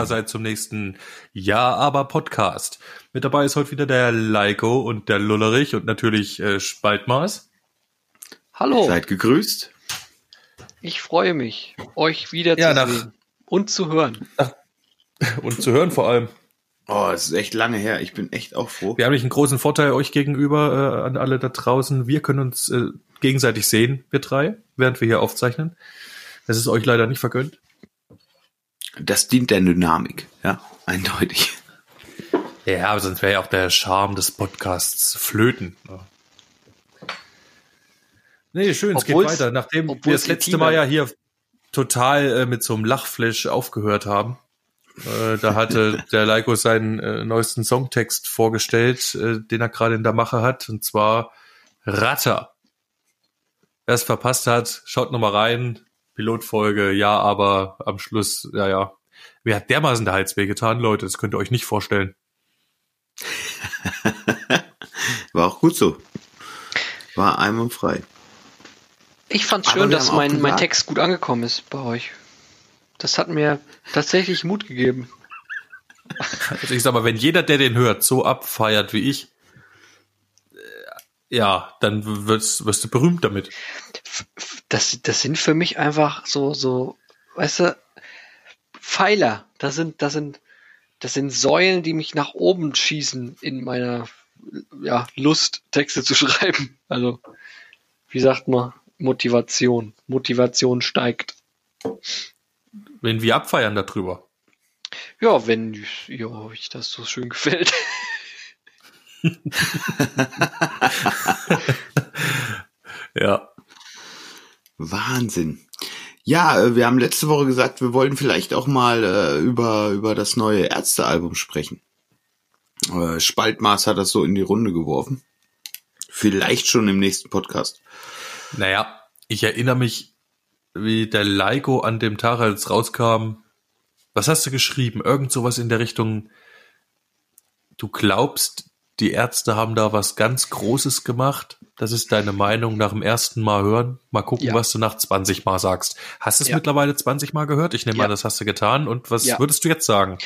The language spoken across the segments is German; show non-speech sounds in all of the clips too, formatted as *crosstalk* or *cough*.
da seid zum nächsten Ja, aber Podcast. Mit dabei ist heute wieder der Leiko und der Lullerich und natürlich äh, Spaltmaß. Hallo, Seid gegrüßt. ich freue mich, euch wieder Ja, zu nach- sehen und zu hören. *laughs* Und zu hören vor allem. Oh, es ist echt lange her. Ich bin echt auch froh. Wir haben nämlich einen großen Vorteil euch gegenüber äh, an alle da draußen. Wir können uns äh, gegenseitig sehen, wir drei, während wir hier aufzeichnen. Das ist euch leider nicht vergönnt. Das dient der Dynamik. Ja, eindeutig. Ja, aber sonst wäre ja auch der Charme des Podcasts flöten. Nee, schön, es geht weiter. Nachdem wir das letzte Mal ja hier total äh, mit so einem Lachflash aufgehört haben, äh, da hatte *laughs* der Leiko seinen äh, neuesten Songtext vorgestellt, äh, den er gerade in der Mache hat, und zwar Ratter. Wer es verpasst hat, schaut noch mal rein. Pilotfolge, ja, aber am Schluss, ja, ja. Mir hat dermaßen der Hals wehgetan, Leute, das könnt ihr euch nicht vorstellen. *laughs* War auch gut so. War einwandfrei. Ich fand schön, dass mein, mein Text gut angekommen ist bei euch. Das hat mir tatsächlich Mut gegeben. Also ich sag mal, wenn jeder, der den hört, so abfeiert wie ich, äh, ja, dann wirst, wirst du berühmt damit. Das, das sind für mich einfach so, so, weißt du, Pfeiler. Das sind, das sind, das sind Säulen, die mich nach oben schießen in meiner ja, Lust, Texte zu *laughs* schreiben. Also, wie sagt man, Motivation. Motivation steigt. Wenn wir abfeiern darüber. Ja, wenn ja, euch das so schön gefällt. *laughs* Ja. Wahnsinn. Ja, äh, wir haben letzte Woche gesagt, wir wollten vielleicht auch mal äh, über, über das neue Ärztealbum sprechen. Äh, Spaltmaß hat das so in die Runde geworfen. Vielleicht schon im nächsten Podcast. Naja, ich erinnere mich, wie der Leiko an dem Tag, als rauskam, was hast du geschrieben? Irgend sowas in der Richtung, du glaubst, die Ärzte haben da was ganz Großes gemacht? Das ist deine Meinung nach dem ersten Mal hören? Mal gucken, Ja. was du nach 20 Mal sagst. Hast du es Ja. mittlerweile 20 Mal gehört? Ich nehme Ja. an, das hast du getan. Und was würdest du jetzt sagen?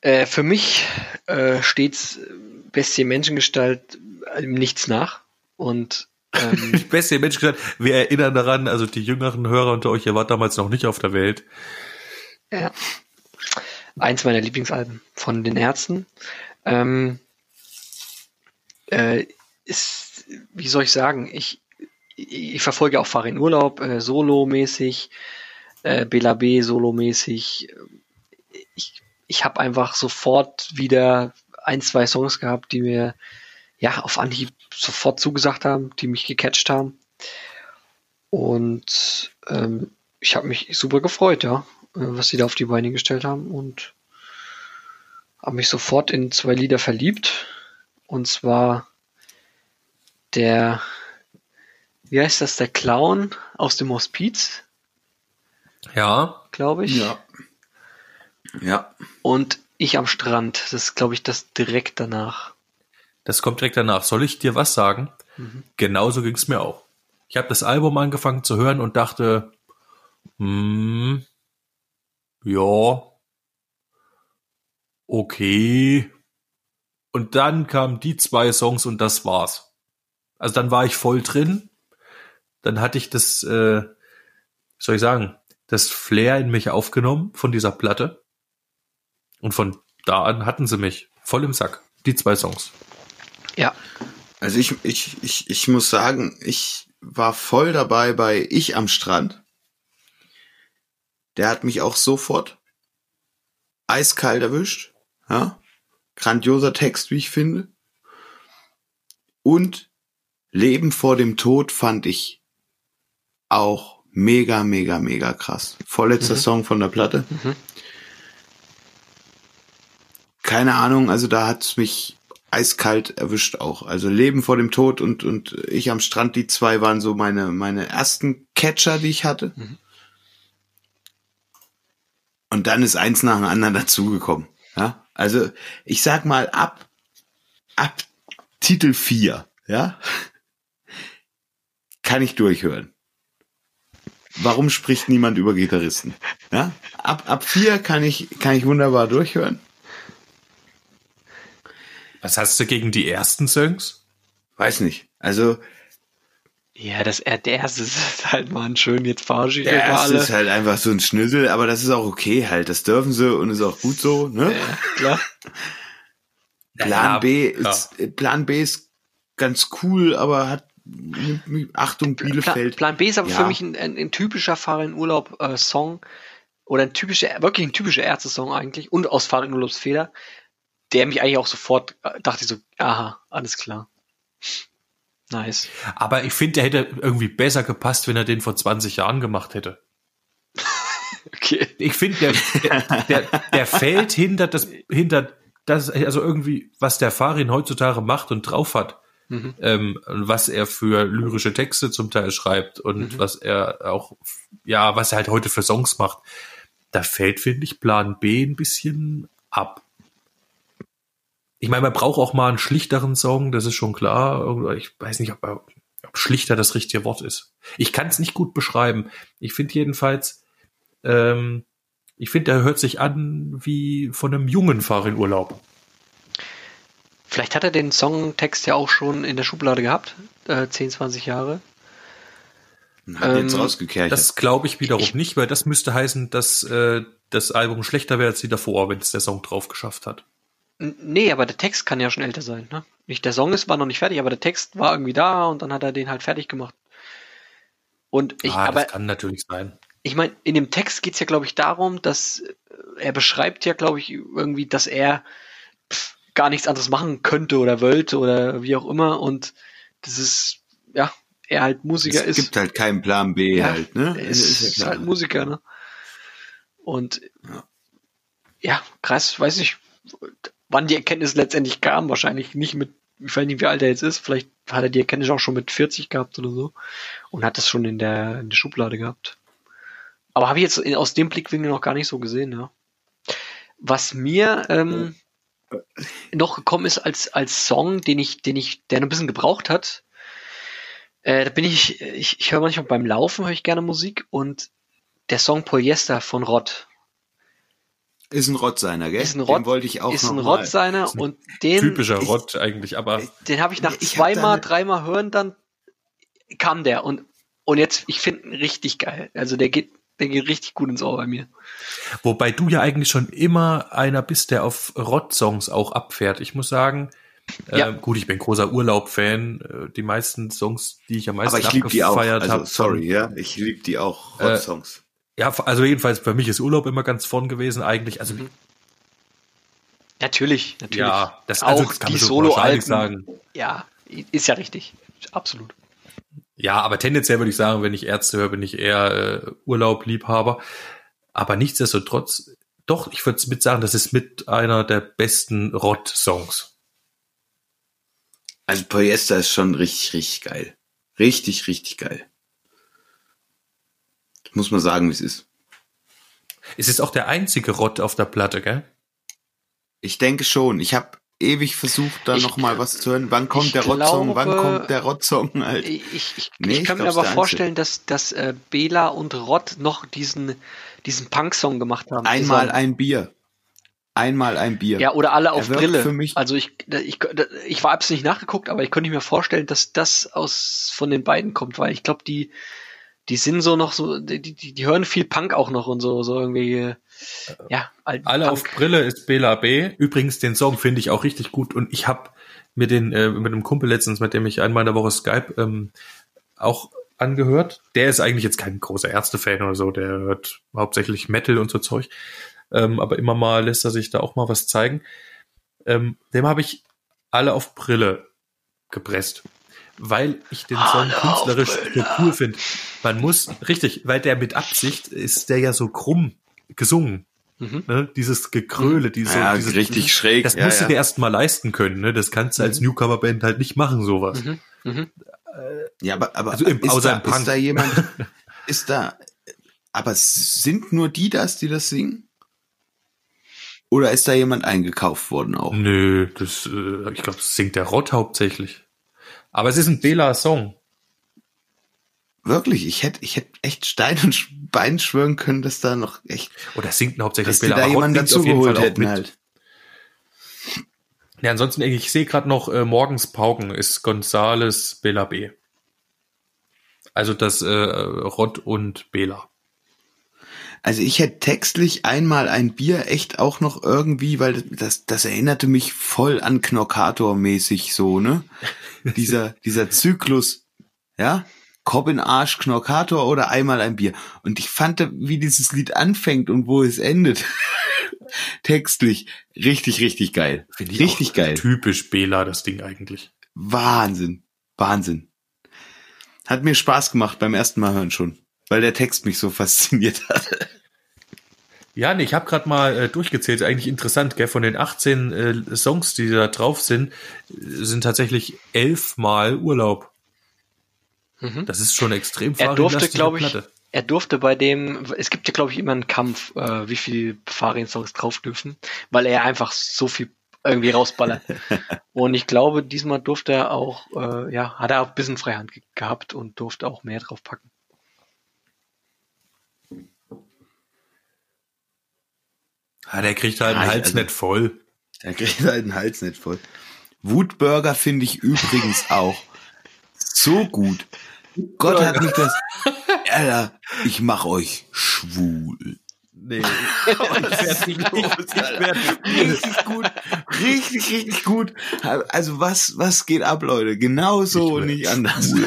Äh, für mich äh, steht's äh, Bestie Menschengestalt äh, nichts nach. Und ähm, *laughs* Beste Mensch gesagt, wir erinnern daran, also die jüngeren Hörer unter euch, ihr wart damals noch nicht auf der Welt. ja, eins meiner Lieblingsalben von den Ärzten. Ähm, äh, ist, wie soll ich sagen, ich, ich, verfolge auch Fahr in Urlaub, äh, solomäßig, äh, Bela B solomäßig. Ich, ich habe einfach sofort wieder ein, zwei Songs gehabt, die mir ja auf Anhieb sofort zugesagt haben, die mich gecatcht haben. Und ähm, ich habe mich super gefreut, ja, äh, was sie da auf die Beine gestellt haben und habe mich sofort in zwei Lieder verliebt. Und zwar der, wie heißt das, der Clown aus dem Hospiz, Ja, glaube ich. Ja. Und ich am Strand. Das ist, glaube ich, das direkt danach. das kommt direkt danach. Soll ich dir was sagen? Genauso ging es mir auch. Ich habe das Album angefangen zu hören und dachte, hm, ja, okay. Und dann kamen die zwei Songs und das war's. Also dann war ich voll drin. Dann hatte ich das, äh, wie soll ich sagen, das Flair in mich aufgenommen von dieser Platte. Und von da an hatten sie mich voll im Sack. Die zwei Songs. Ja, Also ich, ich, ich, ich muss sagen, ich war voll dabei bei Ich am Strand. Der hat mich auch sofort eiskalt erwischt. Ja? Grandioser Text, wie ich finde. Und Leben vor dem Tod fand ich auch mega, mega, mega krass. Vorletzter Song von der Platte. Mhm. Keine Ahnung, also da hat's mich eiskalt erwischt auch. Also Leben vor dem Tod und, und ich am Strand, die zwei waren so meine, meine ersten Catcher, die ich hatte. Mhm. Und dann ist eins nach dem anderen dazugekommen. Ja? Also ich sag mal, ab, ab Titel 4, ja, kann ich durchhören. Warum spricht niemand über Gitarristen? Ja? Ab, ab 4 kann ich, kann ich wunderbar durchhören. Was hast du gegen die ersten Songs? Weiß nicht. Also Ja, das er der erste ist *laughs* halt mal ein schön, jetzt verarsche ich der erste alle. ist halt einfach so ein Schnüssel, aber das ist auch okay halt. Das dürfen sie und ist auch gut so. Ne? Ja, klar. Plan Ja, B ja. ist Plan B ist ganz cool, aber hat Achtung Plan, Bielefeld. Plan B ist aber Ja. für mich ein, ein, ein typischer Fahrer in Urlaub äh, oder ein typischer, wirklich ein typischer Ärzte-Song eigentlich und aus Fahrer in Urlaubsfeder, der mich eigentlich auch sofort äh, dachte so, aha, alles klar. Nice. Aber ich finde, der hätte irgendwie besser gepasst, wenn er den vor 20 Jahren gemacht hätte. *laughs* Okay. Ich finde, der, der, der, der fällt hinter das, hinter das, also irgendwie, was der Farin heutzutage macht und drauf hat. Mhm. ähm, was er für lyrische Texte zum Teil schreibt und Mhm. was er auch, ja, was er halt heute für Songs macht. Da fällt, finde ich, Plan B ein bisschen ab. Ich meine, man braucht auch mal einen schlichteren Song, das ist schon klar. Ich weiß nicht, ob, ob schlichter das richtige Wort ist. Ich kann es nicht gut beschreiben. Ich finde jedenfalls, ähm, ich finde, er hört sich an wie von einem jungen Fahrer-in-Urlaub. Vielleicht hat er den Songtext ja auch schon in der Schublade gehabt, äh, 10, 20 Jahre. Hat jetzt ähm, rausgekerchert. Das glaube ich wiederum Ich- nicht, weil das müsste heißen, dass äh, das Album schlechter wäre als die davor, wenn es der Song drauf geschafft hat. Nee, aber der Text kann ja schon älter sein, ne? Nicht der Song ist, war noch nicht fertig, aber der Text war irgendwie da und dann hat er den halt fertig gemacht. Und ich, ah, aber das kann natürlich sein. ich meine, in dem Text geht's ja, glaube ich, darum, dass äh, er beschreibt ja, glaube ich, irgendwie, dass er pff, gar nichts anderes machen könnte oder wollte oder wie auch immer und das ist, ja, er halt Musiker es ist. gibt halt keinen Plan B Ja, halt, ne? Er ist, ist halt Musiker, ne? Und Ja. ja, krass, weiß ich, wann die Erkenntnis letztendlich kam, wahrscheinlich nicht mit, ich weiß nicht, wie alt er jetzt ist, vielleicht hat er die Erkenntnis auch schon mit 40 gehabt oder so und hat das schon in der, in der Schublade gehabt. Aber habe ich jetzt aus dem Blickwinkel noch gar nicht so gesehen, ja. Was mir ähm, noch gekommen ist als, als Song, den ich, den ich, der noch ein bisschen gebraucht hat, äh, da bin ich, ich, ich höre manchmal beim Laufen, höre ich gerne Musik und der Song Polyester von Rott Ist ein Rott seiner, gell? ist ein Rott, Den wollte ich auch ist noch ein mal. Rott seiner und den, Typischer Rott eigentlich, aber den habe ich nach Ich zweimal, dreimal hören, dann kam der und, und jetzt, ich finde ihn richtig geil. Also der geht, der geht richtig gut ins Ohr bei mir. wobei du ja eigentlich schon immer einer bist, der auf Rott-Songs auch abfährt. Ich muss sagen, Ja. äh, gut, ich bin großer Urlaub-Fan. Äh, Die meisten Songs, die ich am meisten Aber ich abgefeiert Also, habe. sorry, ja. Ich liebe die auch. Äh, Rott-Songs. Ja, also jedenfalls für mich ist Urlaub immer ganz vorn gewesen eigentlich. Also Mhm. Natürlich, natürlich. ja, das, auch also, das kann die man so Solo-Alben. sagen. Ja, ist ja richtig. Absolut. Ja, aber tendenziell würde ich sagen, wenn ich Ärzte höre, bin ich eher äh, Urlaub-Liebhaber. Aber nichtsdestotrotz, doch, ich würde mit sagen, das ist mit einer der besten Rott-Songs. Also Polyester ist schon richtig, richtig geil. Richtig, richtig geil. Muss man sagen, wie es ist. Es ist auch der einzige Rott auf der Platte, gell? Ich denke schon. Ich habe ewig versucht, da Ich- noch mal was zu hören. Wann kommt ich der Rott-Song? Wann glaube- kommt der Rott-Song halt? *laughs* Ich, ich, ich, Nee, ich ich kann mir glaub's aber vorstellen, dass, dass äh, Bela und Rott noch diesen, diesen Punk-Song gemacht haben. Einmal zusammen. ein Bier. Einmal ein Bier. Ja, oder alle auf Brille. für mich- also ich, ich, ich war hab's nicht nachgeguckt, aber ich könnte mir vorstellen, dass das aus von den beiden kommt, weil ich glaube, die, die sind so noch so, die, die, die hören viel Punk auch noch und so, so irgendwie, ja, alten Alle Punk. auf Brille ist Bela B. Übrigens, den Song finde ich auch richtig gut und ich habe mir den äh, mit einem Kumpel letztens, mit dem ich einmal in der Woche Skype ähm, auch angehört. Der ist eigentlich jetzt kein großer Ärzte-Fan oder so, der hört hauptsächlich Metal und so Zeug. Ähm, aber immer mal lässt er sich da auch mal was zeigen. Ähm, dem habe ich alle auf Brille gepresst, weil ich den Song künstlerisch cool finde. Man muss, richtig, weil der mit Absicht ist der ja so krumm gesungen. Mhm. Ne? Dieses Gekröle, diese, ja, dieses, richtig schräg. das ja, musst du ja. dir erst mal leisten können. Ne? Das kannst du als Newcomer-Band halt nicht machen, sowas. Mhm. Mhm. Ja, aber, aber Also im- ist, außer da, im Punk. ist da jemand, *laughs* ist da, aber sind nur die das, die das singen? Oder ist da jemand eingekauft worden auch? Nö, das, äh, ich glaube, das singt der Rott hauptsächlich. Aber es ist ein Bela-Song. Wirklich, ich hätte, ich hätte echt Stein und Bein schwören können, dass da noch echt, Oder singt hauptsächlich dass Bela. da Fall dazugeholt auch hätten halt. Ja, ansonsten, ich sehe gerade noch, äh, morgens Pauken ist Gonzales Bela B. Also das äh, Rott und Bela. Also ich hätte textlich einmal ein Bier echt auch noch irgendwie, weil das, das erinnerte mich voll an Knockator-mäßig so, ne? *laughs* dieser, dieser Zyklus, ja? Kopf in Arsch, Knockator oder einmal ein Bier. Und ich fand, wie dieses Lied anfängt und wo es endet, *laughs* textlich, richtig, richtig geil. Finde ich richtig geil. Typisch Bela, das Ding eigentlich. Wahnsinn. Wahnsinn. Hat mir Spaß gemacht beim ersten Mal hören schon, weil der Text mich so fasziniert hat. Ja, nee, ich habe gerade mal äh, durchgezählt. Eigentlich interessant, gell? Von den 18 äh, Songs, die da drauf sind, äh, sind tatsächlich elf Mal Urlaub. Mhm. Das ist schon extrem Er durfte, glaube ich, Platte. er durfte bei dem, es gibt ja, glaube ich, immer einen Kampf, äh, wie viele Farin-Songs drauf dürfen, weil er einfach so viel irgendwie rausballert. *laughs* und ich glaube, diesmal durfte er auch, äh, ja, hat er auch ein bisschen Freihand ge gehabt und durfte auch mehr drauf packen. Ah, der kriegt halt Ja, den Hals also- nicht voll. Der kriegt halt den Hals nicht voll. Wutburger finde ich übrigens auch so gut. Gott hat mich das. Alter, ich mach euch schwul. Nee. *laughs* ich werd Richtig gut. Richtig, richtig gut. Also was, was geht ab, Leute? Genau so und nicht anders. *laughs*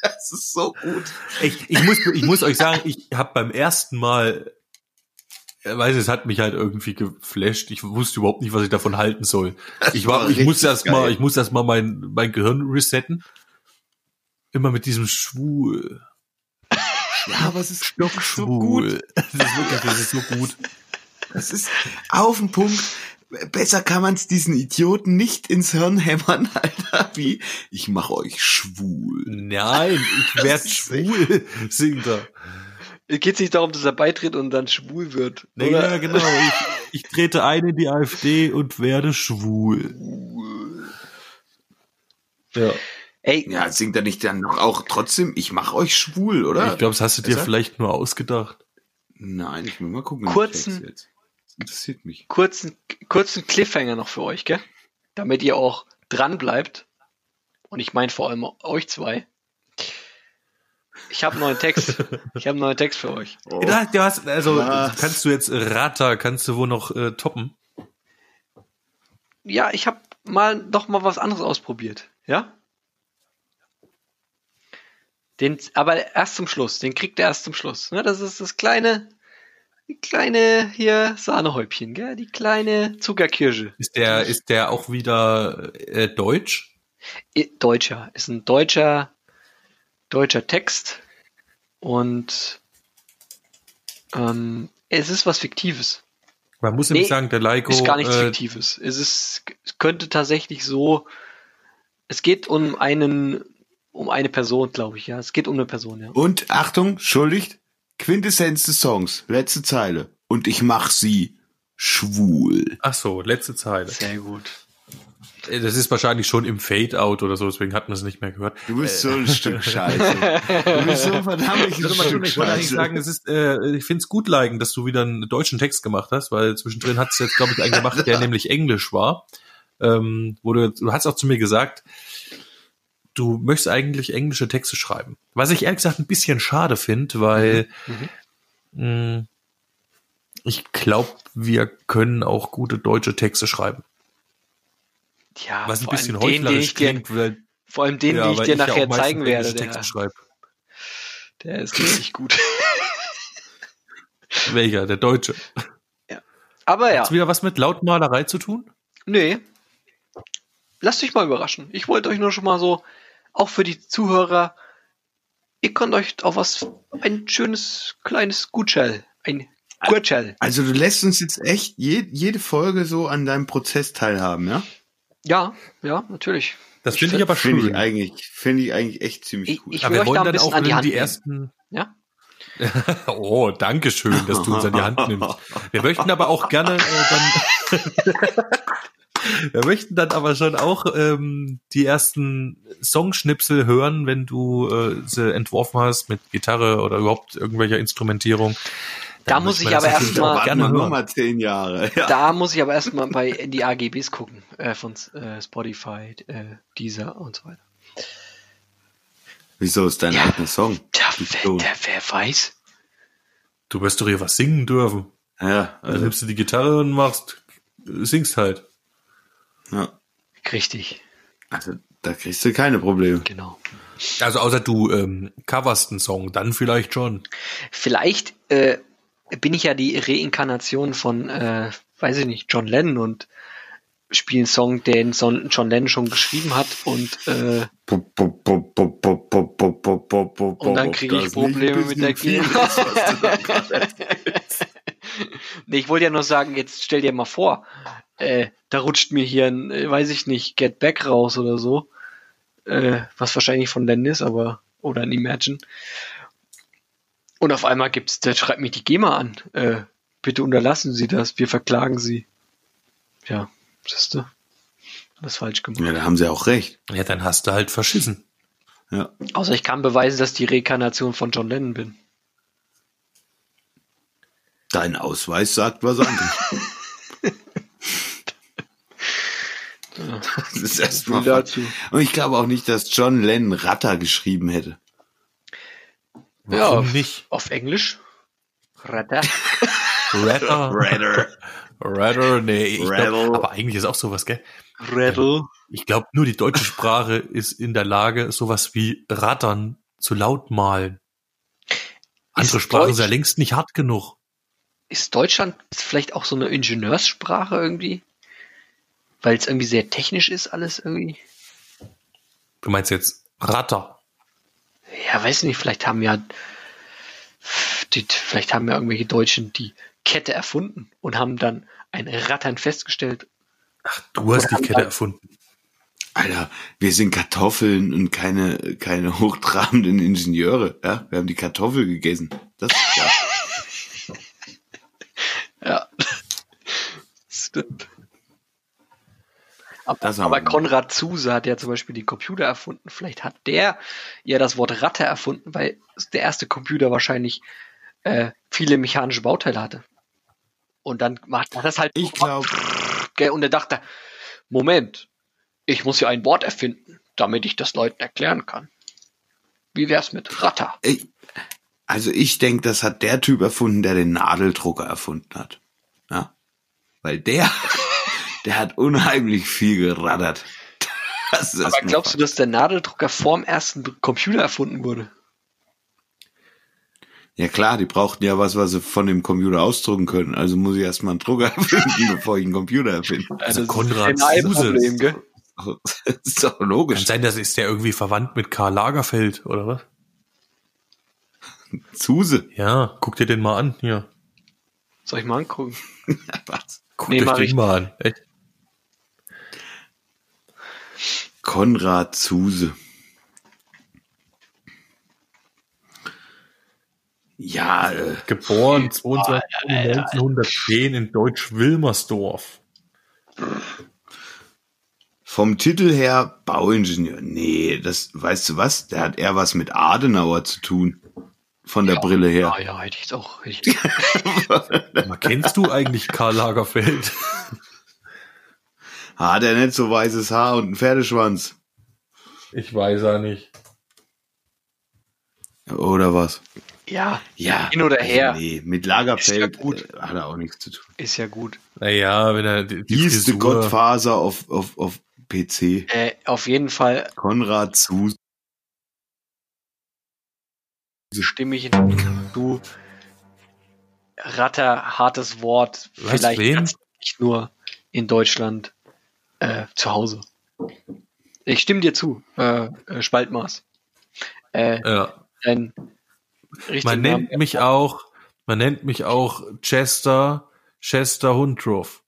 Das ist so gut. ich, ich, muss, ich muss euch sagen, ich habe beim ersten Mal, weiß es hat mich halt irgendwie geflasht. Ich wusste überhaupt nicht, was ich davon halten soll. *laughs* Ich war, war ich muss erst mal, ich muss erst mal mein, mein Gehirn resetten. Immer mit diesem Schwul. *laughs* Ja, aber es ist Stock so gut. *laughs* Das ist wirklich, das ist so gut. Das ist auf den Punkt. Besser kann man es diesen Idioten nicht ins Hirn hämmern, Alter, wie ich mache euch schwul. Nein, ich werd schwul, singt er. Geht es nicht darum, dass er beitritt und dann schwul wird? Nee, oder? ja, genau. *laughs* Ich, ich trete ein in die AfD und werde schwul. Ja. Ey, Ja, singt er nicht dann noch auch trotzdem, ich mache euch schwul, oder? Ich glaube, das hast du dir vielleicht nur ausgedacht. Nein, ich will mal gucken. Kurzen- jetzt. Das interessiert mich. kurzen, kurzen Cliffhanger noch für euch, gell? Damit ihr auch dran bleibt. Und ich meine vor allem euch zwei. Ich habe einen neuen Text. Ich habe einen neuen Text für euch. Oh. Ja, du hast, also Was? kannst du jetzt Rata, kannst du wohl noch äh, toppen? Ja, ich habe mal noch mal was anderes ausprobiert. Ja? Den, aber erst zum Schluss. Den kriegt er erst zum Schluss. Ne? Das ist das kleine, die kleine hier Sahnehäubchen, gell? Die kleine Zuckerkirsche. Ist der, ist der auch wieder äh, deutsch? Deutscher. Ist ein deutscher, deutscher Text. Und ähm, es ist was Fiktives. Man muss nämlich Nee, sagen, der Leiko, ist gar nichts äh, Fiktives. Es ist, es könnte tatsächlich so, es geht um einen, um eine Person, glaube ich, ja. Es geht um eine Person, ja. Und Achtung, schuldigt, Quintessenz des Songs, letzte Zeile. Und ich mach sie schwul. ach so, letzte Zeile. Sehr gut. Äh, Das ist wahrscheinlich schon im Fade-Out oder so, deswegen hat man es nicht mehr gehört. Du bist so ein Stück Scheiße. Du bist so ein würde, mal, Stück ich wollte eigentlich Scheiße. sagen, es ist, äh, ich finde es gut liken, dass du wieder einen deutschen Text gemacht hast, weil zwischendrin hat es jetzt, glaube ich, einen gemacht, der *laughs* nämlich Englisch war. Ähm, wo du, du hast auch zu mir gesagt, du möchtest eigentlich englische Texte schreiben. Was ich ehrlich gesagt ein bisschen schade finde, weil mh, ich glaube, wir können auch gute deutsche Texte schreiben. Ja, Was ein bisschen den, den heuchlerisch ich dir, klingt, weil, vor allem den, ja, den ich dir ja nachher meistens zeigen werde, der, der ist richtig gut. *laughs* Welcher? Der Deutsche. Aber ja, Hat's wieder was mit Lautmalerei zu tun? nee. Lasst euch mal überraschen. Ich wollte euch nur schon mal so, auch für die Zuhörer, ihr könnt euch auf was, ein schönes kleines Gutschell, ein Gutschell. Also du lässt uns jetzt echt je, jede Folge so an deinem Prozess teilhaben, ja? Ja, ja, natürlich. Das finde ich aber Finde schön. ich eigentlich, finde ich eigentlich echt ziemlich Ich- cool. ich- Ja, will wir wollen ein dann auch an die Hand die nehmen. ersten, Ja? *laughs* Oh, danke schön, dass du uns an die Hand nimmst. Wir möchten aber auch gerne äh, dann. *laughs* Wir möchten dann aber schon auch ähm, die ersten Songschnipsel hören, wenn du äh, sie entworfen hast mit Gitarre oder überhaupt irgendwelcher Instrumentierung. Da Dann muss ich aber natürlich erst mal- auch Warten gerne nur mal zehn Jahre. Ja. Da muss ich aber erstmal bei in *laughs* die AGBs gucken, äh, von äh, Spotify, äh, Deezer und so weiter. Wieso ist dein Ja. eigener Song? Klon. der, wer weiß? Du wirst doch hier was singen dürfen. Ja, Dann also, nimmst du die Gitarre und machst, singst halt. ja. Richtig, also da kriegst du keine Probleme. genau. Also außer du ähm, coverst einen Song, dann vielleicht schon. Vielleicht äh, bin ich ja die Reinkarnation von, äh, weiß ich nicht, John Lennon und spiele einen Song, den Son John Lennon schon geschrieben hat und äh, Und dann kriege ich Probleme mit der GEMA. nee, ich wollte ja nur sagen, jetzt stell dir mal vor, äh, da rutscht mir hier ein, äh, weiß ich nicht, Get Back raus oder so. Äh, was wahrscheinlich von Lennon ist, aber, oder ein Imagine. Und auf einmal gibt's, da schreibt mich die GEMA an. Äh, bitte unterlassen Sie das, wir verklagen Sie. Ja, siehst du? Alles falsch gemacht. Ja, da haben sie auch recht. Ja, dann hast du halt verschissen. Ja. Außer ich kann beweisen, dass ich die Rekarnation von John Lennon bin. Dein Ausweis sagt was anderes. *laughs* das ist erstmal. Und ich glaube auch nicht, dass John Lennon Ratter geschrieben hätte. Warum Ja. nicht? Auf Englisch? Radar. Ratter. Ratter. Ratter, nee, ich glaub, Rattle. aber eigentlich ist auch sowas, gell? Rattle. Ich glaube, nur die deutsche Sprache ist in der Lage, sowas wie rattern zu laut malen. Andere Ist Sprachen Deutsch- sind ja längst nicht hart genug. Ist Deutschland vielleicht auch so eine Ingenieurssprache irgendwie? Weil es irgendwie sehr technisch ist, alles irgendwie? Du meinst jetzt Ratter. Ja, weiß nicht, vielleicht haben ja, die, vielleicht haben ja irgendwelche Deutschen die Kette erfunden und haben dann ein Rattern festgestellt. Du hast die Kette erfunden. Alter, wir sind Kartoffeln und keine, keine hochtrabenden Ingenieure. Ja? Wir haben die Kartoffel gegessen. Das ja. *laughs* Ja. Stimmt. Aber, aber. Konrad Zuse hat ja zum Beispiel die Computer erfunden. Vielleicht hat der ja das Wort Ratte erfunden, weil der erste Computer wahrscheinlich äh, viele mechanische Bauteile hatte. Und dann macht er das halt. Ich glaube, Und er dachte, Moment, ich muss ja ein Wort erfinden, damit ich das Leuten erklären kann. Wie wär's mit Ratter? ich, also ich denke, das hat der Typ erfunden, der den Nadeldrucker erfunden hat. Ja? Weil der, der hat unheimlich viel geraddert. Das ist Aber glaubst du, dass der Nadeldrucker vorm ersten Computer erfunden wurde? Ja klar, die brauchten ja was, was sie von dem Computer ausdrucken können. Also muss ich erstmal einen Drucker *laughs* erfinden, bevor ich einen Computer erfinde. Also das Konrad ist ein. Problem, gell? Das ist doch Kann logisch. sein, das ist der irgendwie verwandt mit Karl Lagerfeld, oder was? Zuse. Ja, guck dir den mal an, hier. Soll ich mal angucken? *laughs* Was? Guck Nee, dir mach den ich mal an. Echt? Konrad Zuse. Ja, äh, Geboren 22. 1910 in Deutsch-Wilmersdorf. vom Titel her Bauingenieur. Nee, das, weißt du was? Der hat eher was mit Adenauer zu tun. Von der Ja. Brille her. Ja, ja, hätte ich jetzt auch. Hätte ich, *laughs* Mal, kennst du eigentlich Karl Lagerfeld? *laughs* Hat er nicht so weißes Haar und einen Pferdeschwanz? Ich weiß ja nicht. Oder was? ja, Ja. Hin oder her. Nee, mit Lagerfeld ja gut. äh, hat er auch nichts zu tun. ist ja gut. Naja, wenn er die, die Frisur- Gottfaser auf, auf, auf PC. Äh, auf jeden Fall Konrad Zuse. stimme ich du. Ratter, hartes Wort. Was, Vielleicht nicht nur in Deutschland äh, zu Hause. Ich stimme dir zu, äh, äh, Spaltmaß. Äh, Ja. richtiger Man Name- nennt mich auch, man nennt mich auch Chester, Chester Hundruff.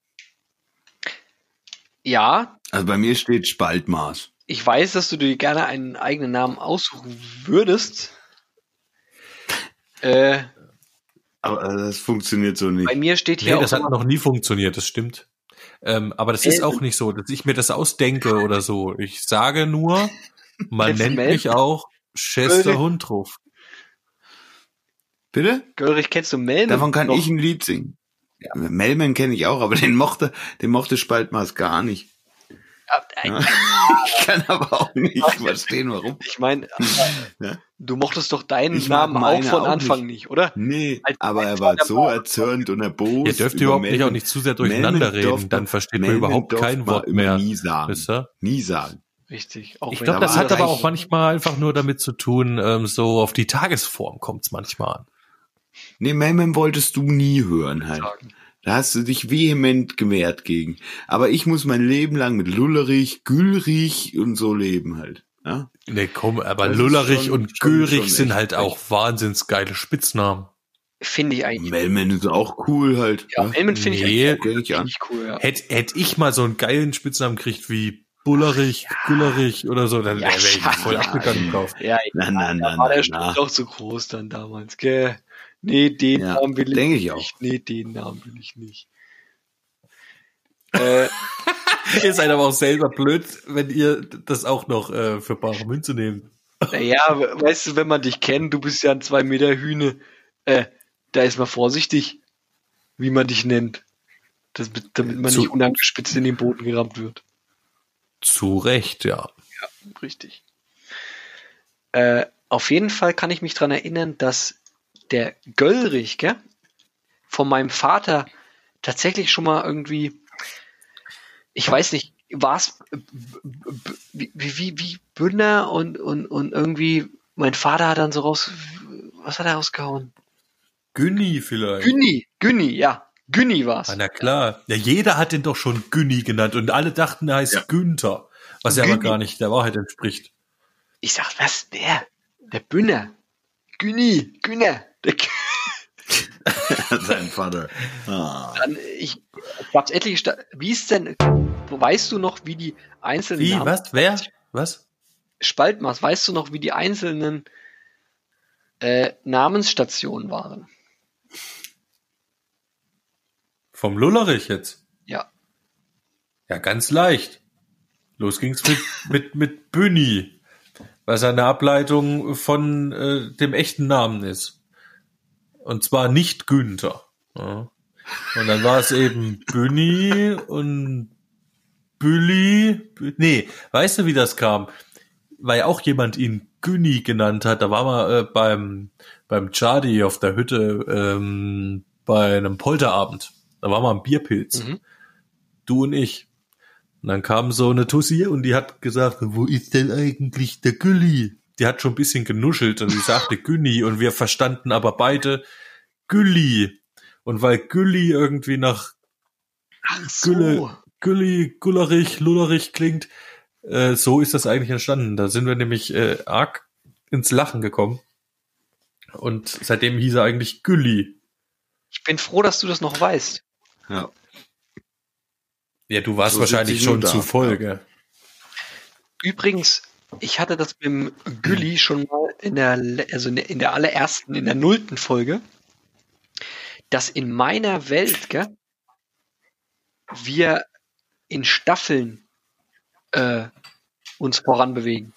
Ja, Also bei mir steht Spaltmaß. ich weiß, dass du dir gerne einen eigenen Namen aussuchen würdest. Äh, Aber äh, das funktioniert so nicht. bei mir steht hier Nee, das auch hat immer- noch nie funktioniert, das stimmt. Ähm, aber das ist auch nicht so, dass ich mir das ausdenke oder so. Ich sage nur, *laughs* man nennt mich auch Chester. Hundruf. Bitte? Görig, kennst du Melman? Davon kann noch? ich ein Lied singen. Ja, Melman kenne ich auch, aber den mochte, den mochte Spaltmaß gar nicht. Ja. *laughs* Ich kann aber auch nicht verstehen, warum. Ich meine, *laughs* Ja. du mochtest doch deinen Ich Namen auch von auch Anfang nicht, oder? Nee, Als- aber er war so erzürnt und erbost. Ihr dürft über überhaupt nicht Melman. auch nicht zu sehr durcheinander durfte- reden, dann versteht man Melman überhaupt kein man Wort mehr. Nie sagen. Wisst ihr? Nie sagen. Richtig. Auch Ich glaube, Da das hat aber auch manchmal einfach nur damit zu tun, ähm, so auf die Tagesform kommt es manchmal an. Nee, Melman wolltest du nie hören halt. sagen. Da hast du dich vehement gewehrt gegen. Aber ich muss mein Leben lang mit Lullerich, Gülrich und so leben halt. Ja? Nee, komm, aber Das Lullerich schon- und schon- Gülrich schon sind halt auch wahnsinns geile Spitznamen. Finde ich eigentlich. Melman ist auch cool halt. Ja, ja? Melman finde ich Nee. eigentlich Kenn ich cool, ja. Hätte hätt ich mal so einen geilen Spitznamen gekriegt wie Bullerich, Güllerich oder so, dann Ja, wäre ich ja, voll ja. abgegangen drauf. Ja, Na, na, na, da war der na, na. doch zu groß dann damals, gell? Nee, den Ja, Namen will ich ich nicht. Nee, den Namen will ich nicht. *laughs* äh, ihr seid aber auch selber blöd, wenn ihr das auch noch äh, für bare Münze nehmt. naja, weißt du, wenn man dich kennt, du bist ja ein zwei Meter Hühne, äh, da ist man vorsichtig, wie man dich nennt. Das, damit man Zu- nicht unangespitzt in den Boden gerammt wird. Zu Recht, ja. Richtig. Äh, auf jeden Fall kann ich mich dran erinnern, dass der Göllrich, gell, von meinem Vater tatsächlich schon mal irgendwie, ich weiß nicht, war es wie, wie, wie Bünner und, und, und irgendwie, mein Vater hat dann so raus, was hat er rausgehauen? Günni vielleicht. Günni, Günni, ja, Günni war's. Ah, na klar. Ja, jeder hat den doch schon Günni genannt und alle dachten, er heißt Ja. Günther. Was ja aber gar nicht der Wahrheit entspricht. Ich sag, was, der? Der Bünner. Günni, Günner. Der *laughs* Sein Vater. Ah. Dann, ich gab's etliche Sta Wie ist denn, weißt du noch, wie die einzelnen Wie, Namen- was, wer, was? Spaltmaß, weißt du noch, wie die einzelnen äh, Namensstationen waren? Vom Lullerich jetzt? Ja. Ja, ganz leicht. Los ging's mit, *laughs* mit, mit Büni, was eine Ableitung von äh, dem echten Namen ist. Und zwar nicht Günther. Ja. Und dann war es eben Büni und Büli. Bü nee, weißt du, wie das kam? Weil auch jemand ihn Günni genannt hat. Da war man äh, beim, beim Chardi auf der Hütte ähm, bei einem Polterabend. Da war mal ein Bierpilz. Mhm. Du und ich. Und dann kam so eine Tussi und die hat gesagt, wo ist denn eigentlich der Gülli? Die hat schon ein bisschen genuschelt und die sagte *laughs* Günni und wir verstanden aber beide Gülli. Und weil Gülli irgendwie nach Ach Gülle, Gülli, Gullerich, Lullerich klingt, äh, so ist das eigentlich entstanden. Da sind wir nämlich äh, arg ins Lachen gekommen. Und seitdem hieß er eigentlich Gülli. Ich bin froh, dass du das noch weißt. Ja. Ja, du warst So wahrscheinlich schon da. zu voll, gell? Übrigens, ich hatte das mit dem Gülli schon mal in der, also in der, in der allerersten, in der nullten Folge, dass in meiner Welt, gell, wir in Staffeln äh, uns voranbewegen.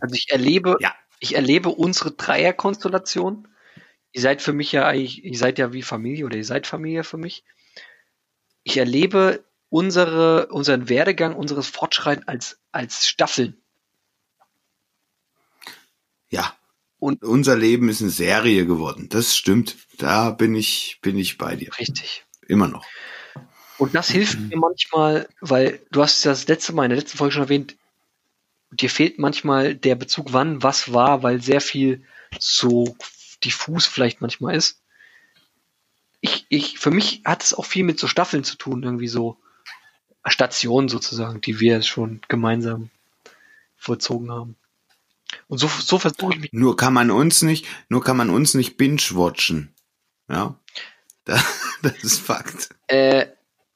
Also ich erlebe, Ja. ich erlebe unsere Dreierkonstellation. Ihr seid für mich ja eigentlich, ihr seid ja wie Familie oder ihr seid Familie für mich. Ich erlebe unsere, unseren Werdegang, unseres Fortschreiten als, als Staffeln. Ja. Und- unser Leben ist eine Serie geworden. Das stimmt. Da bin ich, bin ich bei dir. Richtig. Immer noch. Und das hilft mir manchmal, weil du hast das letzte Mal in der letzten Folge schon erwähnt, dir fehlt manchmal der Bezug, wann was war, weil sehr viel so diffus vielleicht manchmal ist. Ich, ich, für mich hat es auch viel mit so Staffeln zu tun, irgendwie so Stationen sozusagen, die wir schon gemeinsam vollzogen haben. Und so, so versuche ich mich. Nur kann man uns nicht, nur kann man uns nicht binge-watchen. Ja. *laughs* Da, das ist Fakt. Äh,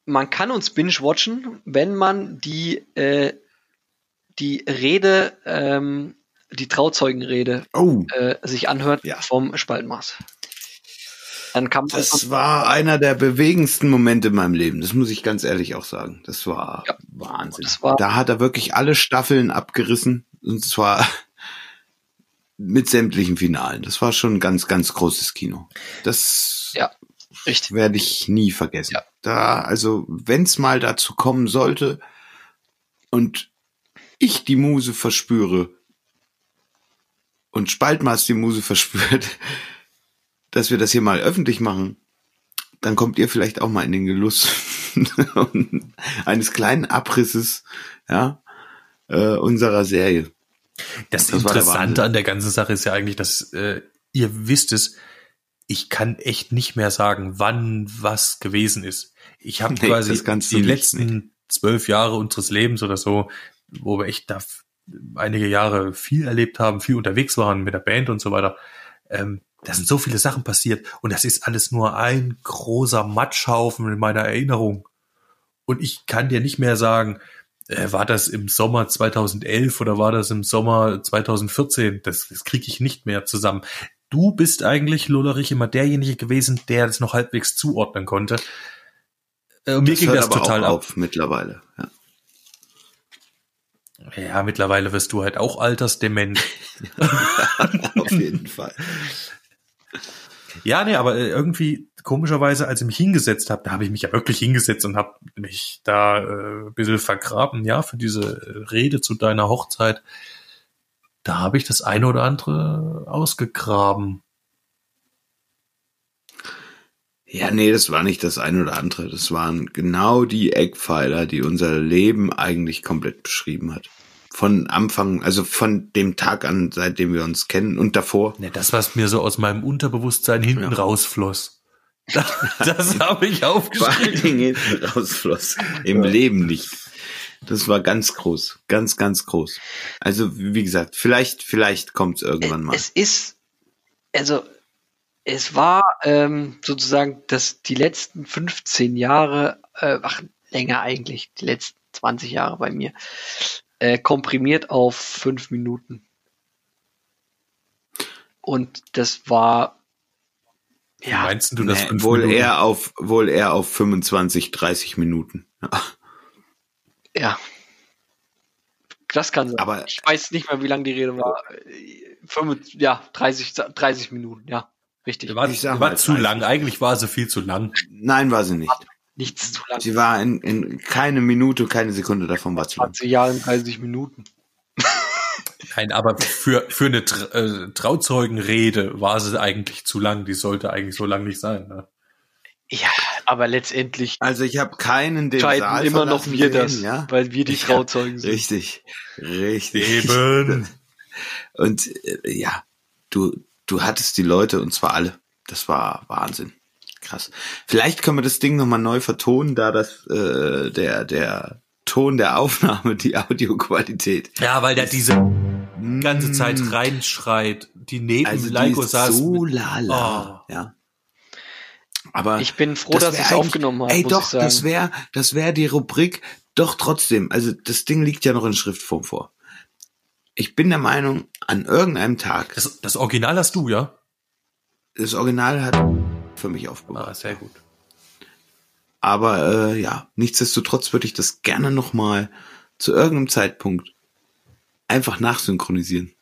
man kann uns binge-watchen, wenn man die, äh, die Rede ähm, die Trauzeugenrede Oh, äh, sich anhört Ja. vom Spaltmaß. Dann man das war einer der bewegendsten Momente in meinem Leben. Das muss ich ganz ehrlich auch sagen. Das war Ja. Wahnsinn. Das war- da hat er wirklich alle Staffeln abgerissen. Und zwar mit sämtlichen Finalen. Das war schon ein ganz, ganz großes Kino. Das Ja. richtig. werde ich nie vergessen. Ja. Da, also, wenn es mal dazu kommen sollte und ich die Muse verspüre und Spaltmaß die Muse *laughs* verspürt, dass wir das hier mal öffentlich machen, dann kommt ihr vielleicht auch mal in den Genuss *laughs* eines kleinen Abrisses, ja, äh, unserer Serie. Das, Das der Interessante an der ganzen Sache ist ja eigentlich, dass äh, ihr wisst es, ich kann echt nicht mehr sagen, wann was gewesen ist. Ich habe Nee, quasi die letzten zwölf Jahre unseres Lebens oder so, wo wir echt da einige Jahre viel erlebt haben, viel unterwegs waren mit der Band und so weiter. Ähm, da sind so viele Sachen passiert und das ist alles nur ein großer Matschhaufen in meiner Erinnerung. Und ich kann dir nicht mehr sagen, äh, war das im Sommer 2011 oder war das im Sommer 2014? Das, das kriege ich nicht mehr zusammen. Du bist eigentlich, Lollerich, immer derjenige gewesen, der das noch halbwegs zuordnen konnte. Äh, mir Das ging das total ab. auf mittlerweile. Ja. Ja, mittlerweile wirst du halt auch altersdement. *laughs* auf jeden Fall. Ja, nee, aber äh, irgendwie komischerweise, als ich mich hingesetzt habe, da habe ich mich ja wirklich hingesetzt und habe mich da äh, ein bisschen vergraben, ja, für diese äh, Rede zu deiner Hochzeit. Da habe ich das eine oder andere ausgegraben. Ja, nee, das war nicht das eine oder andere. Das waren genau die Eckpfeiler, die unser Leben eigentlich komplett beschrieben hat. Von Anfang, also von dem Tag an, seitdem wir uns kennen und davor. Ne, das, was mir so aus meinem Unterbewusstsein hinten Ja. rausfloss. Das, das habe ich aufgeschrieben. Hinten rausfloss. Im Leben nicht. Das war ganz groß. Ganz, ganz groß. Also, wie gesagt, vielleicht, vielleicht kommt es irgendwann mal. Es ist, also, es war ähm, sozusagen, dass die letzten 15 Jahre, äh, ach, länger eigentlich, die letzten 20 Jahre bei mir, äh, komprimiert auf fünf Minuten. Und das war, Wie ja, meinst du das? Nee, wohl Minuten? eher auf, wohl eher auf 25, 30 Minuten. *laughs* Ja. Das kann sein. Aber- ich weiß nicht mehr, wie lang die Rede war. 25, ja, 30, 30 Minuten, ja, richtig. War, Ich sag war mal zu 30. lang. Eigentlich war sie viel zu lang. Nein, war sie nicht. Nichts zu lang. Sie war in, in keine Minute, keine Sekunde davon war zu lang. 20 Jahre und 30 Minuten. Nein, aber für, für eine äh, Trauzeugenrede war sie eigentlich zu lang. Die sollte eigentlich so lang nicht sein. Ne? Ja, aber letztendlich Also ich habe keinen den entscheiden Saal immer noch wir das, ja? weil wir die Ja, Trauzeugen sind. Richtig, richtig. Eben. *laughs* Und äh, ja, du, du hattest die Leute und zwar alle. Das war Wahnsinn. Krass. Vielleicht können wir das Ding nochmal neu vertonen, da das äh, der, der Ton der Aufnahme, die Audioqualität. Ja, weil der diese ganze Zeit Mm. reinschreit. Die neben Also die Leiko ist saß. so mit- lala. Ja. Aber Ich bin froh, das dass ich es aufgenommen habe, Ey, muss doch, ich sagen. das wäre, das wäre die Rubrik. Doch trotzdem, also das Ding liegt ja noch in Schriftform vor. Ich bin der Meinung, an irgendeinem Tag, das, Das, das Original hast du, ja? Original hat für mich aufbewahrt. Ah, sehr gut. Aber äh, ja, nichtsdestotrotz würde ich das gerne noch mal zu irgendeinem Zeitpunkt einfach nachsynchronisieren.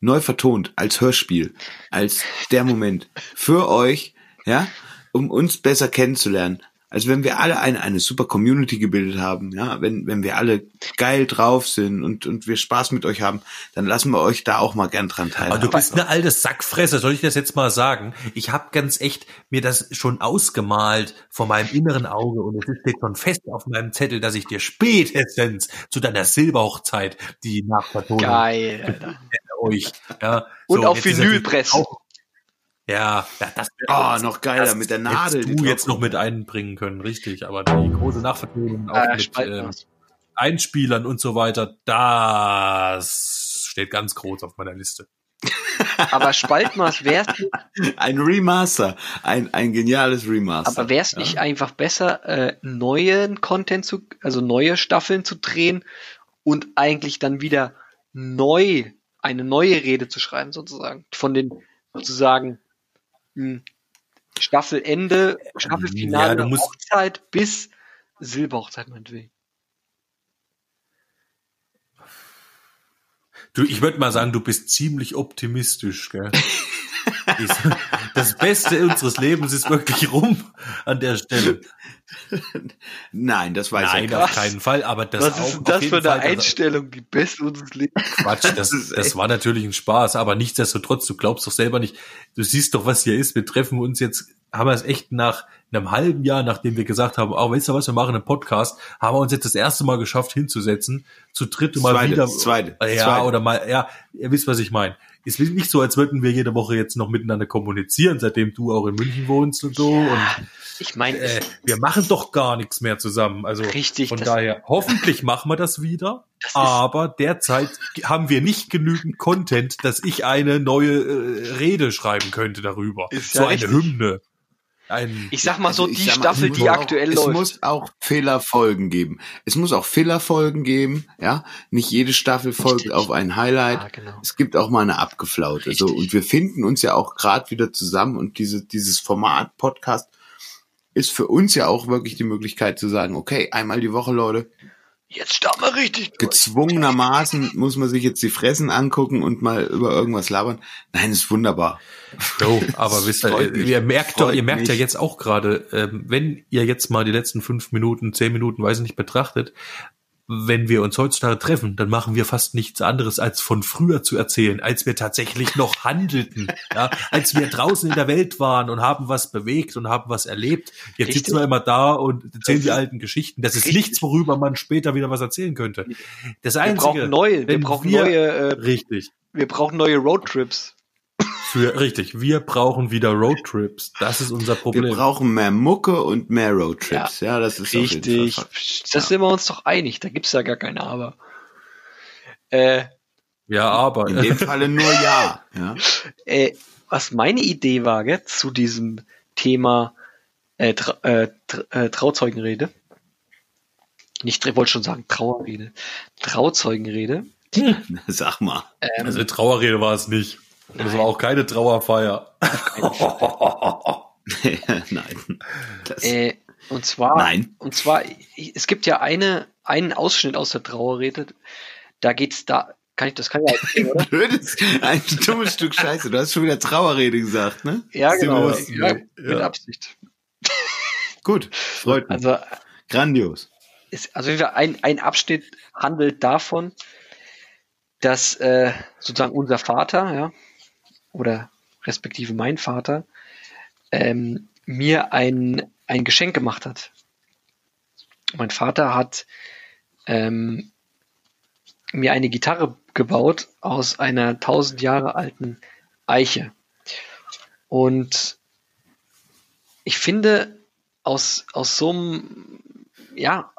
Neu vertont, als Hörspiel, als der Moment für euch, ja, um uns besser kennenzulernen. Also wenn wir alle eine, eine super Community gebildet haben, ja, wenn, wenn wir alle geil drauf sind und, und wir Spaß mit euch haben, dann lassen wir euch da auch mal gern dran Aber teilhaben. du bist eine alte Sackfresse, soll ich das jetzt mal sagen? Ich habe ganz echt mir das schon ausgemalt vor meinem inneren Auge und es steht schon fest auf meinem Zettel, dass ich dir spätestens zu deiner Silberhochzeit die Nachvertonung Geil, euch. Ja, Und auf jetzt ist Vinyl pressen. auch- Ja, ja, das Oh, noch geiler, das mit der Nadel, hättest die du jetzt noch mit einbringen können, richtig. Aber die große Nachvertonung auch Ah, mit wir's. Einspielern und so weiter, das steht ganz groß auf meiner Liste. *laughs* Aber Spaltmaß wär's, Ein Remaster, ein, ein geniales Remaster. aber wär's Ja. nicht einfach besser, äh, neuen Content zu, also neue Staffeln zu drehen und eigentlich dann wieder neu eine neue Rede zu schreiben, sozusagen. Von den sozusagen Staffelende, Staffelfinale Ja, du musst- Hochzeit bis Silberhochzeit meinetwegen. Du, ich würde mal sagen, du bist ziemlich optimistisch, gell? *laughs* Das Beste unseres Lebens ist wirklich rum an der Stelle. *laughs* Nein, das weiß Nein, ja auf krass. keinen Fall, aber das Was auch ist denn auf das jeden für eine Fall, das- Einstellung? Die beste unseres Lebens. Quatsch, *laughs* das, Das war natürlich ein Spaß, aber nichtsdestotrotz, du glaubst doch selber nicht, du siehst doch, was hier ist. Wir treffen uns jetzt, haben wir es echt nach einem halben Jahr, nachdem wir gesagt haben, oh, weißt du was, wir machen einen Podcast, haben wir uns jetzt das erste Mal geschafft hinzusetzen, zu dritt und mal Zweite, wieder. das zweite, Ja, zweite. oder mal, ja, ihr wisst, was ich meine. Es ist nicht so, als würden wir jede Woche jetzt noch miteinander kommunizieren, seitdem du auch in München wohnst und so. Und Ich meine, äh, wir machen doch gar nichts mehr zusammen. Also Richtig, Von daher, hoffentlich machen wir das wieder. Das aber derzeit haben wir nicht genügend Content, dass ich eine neue äh, Rede schreiben könnte darüber. Ist so ja eine richtig. Hymne. Ein, ich sag mal so, Also ich die mal, Staffel, die muss auch- aktuell es läuft. muss auch Fehlerfolgen geben. Es muss auch Fehlerfolgen geben, ja. Nicht jede Staffel folgt Richtig. auf ein Highlight. Ja, genau. Es gibt auch mal eine abgeflaute. So und wir finden uns ja auch gerade wieder zusammen und diese dieses Format Podcast ist für uns ja auch wirklich die Möglichkeit zu sagen, okay, einmal die Woche, Leute, Jetzt starten wir richtig durch. gezwungenermaßen muss man sich jetzt die Fressen angucken und mal über irgendwas labern. Nein, ist wunderbar. Jo, *laughs* aber wisst ihr, ihr merkt doch, ihr merkt ja mich. jetzt auch gerade, ähm, wenn ihr jetzt mal die letzten fünf Minuten, zehn Minuten, weiß ich nicht, betrachtet, wenn wir uns heutzutage treffen, dann machen wir fast nichts anderes, als von früher zu erzählen, als wir tatsächlich noch *laughs* handelten, ja, als wir draußen in der Welt waren und haben was bewegt und haben was erlebt. Jetzt Richtig. sitzen wir immer da und erzählen die alten Geschichten. Das ist Richtig. nichts, worüber man später wieder was erzählen könnte. Das Wir Einzige, brauchen neue, wir brauchen wir- neue, äh, richtig, wir brauchen neue Roadtrips. Für, richtig, wir brauchen wieder Roadtrips. Das ist unser Wir Problem. brauchen mehr Mucke und mehr Roadtrips. Ja, das ist auf jeden Richtig. Fall. Das sind wir uns doch einig. Da gibt's ja gar keine Aber. Äh, Ja, aber In dem Falle nur ja. ja. *laughs* äh, was meine Idee war gell, zu diesem Thema äh, Tra äh, Tra äh, Trauzeugenrede. Nicht, ich wollte schon sagen Trauerrede. Trauzeugenrede. *laughs* Sag mal. Ähm, also Trauerrede war es nicht. Das war auch keine Trauerfeier. *laughs* Nein. Das, Äh, und zwar, Nein. und zwar, es gibt ja eine, einen Ausschnitt aus der Trauerrede. Da geht's da, kann ich, das kann ich ja erzählen, oder? *laughs* blödes, ein dummes Stück Scheiße. Du hast schon wieder Trauerrede gesagt, ne? Ja, genau. Ja, mit Absicht. Gut, freut mich. Also, Grandios. ist, also ein, ein Abschnitt handelt davon, dass äh, sozusagen unser Vater, ja, oder respektive mein Vater, ähm, mir ein, ein Geschenk gemacht hat. Mein Vater hat ähm, mir eine Gitarre gebaut aus einer tausend Jahre alten Eiche. Und ich finde, aus, aus so einem, ja,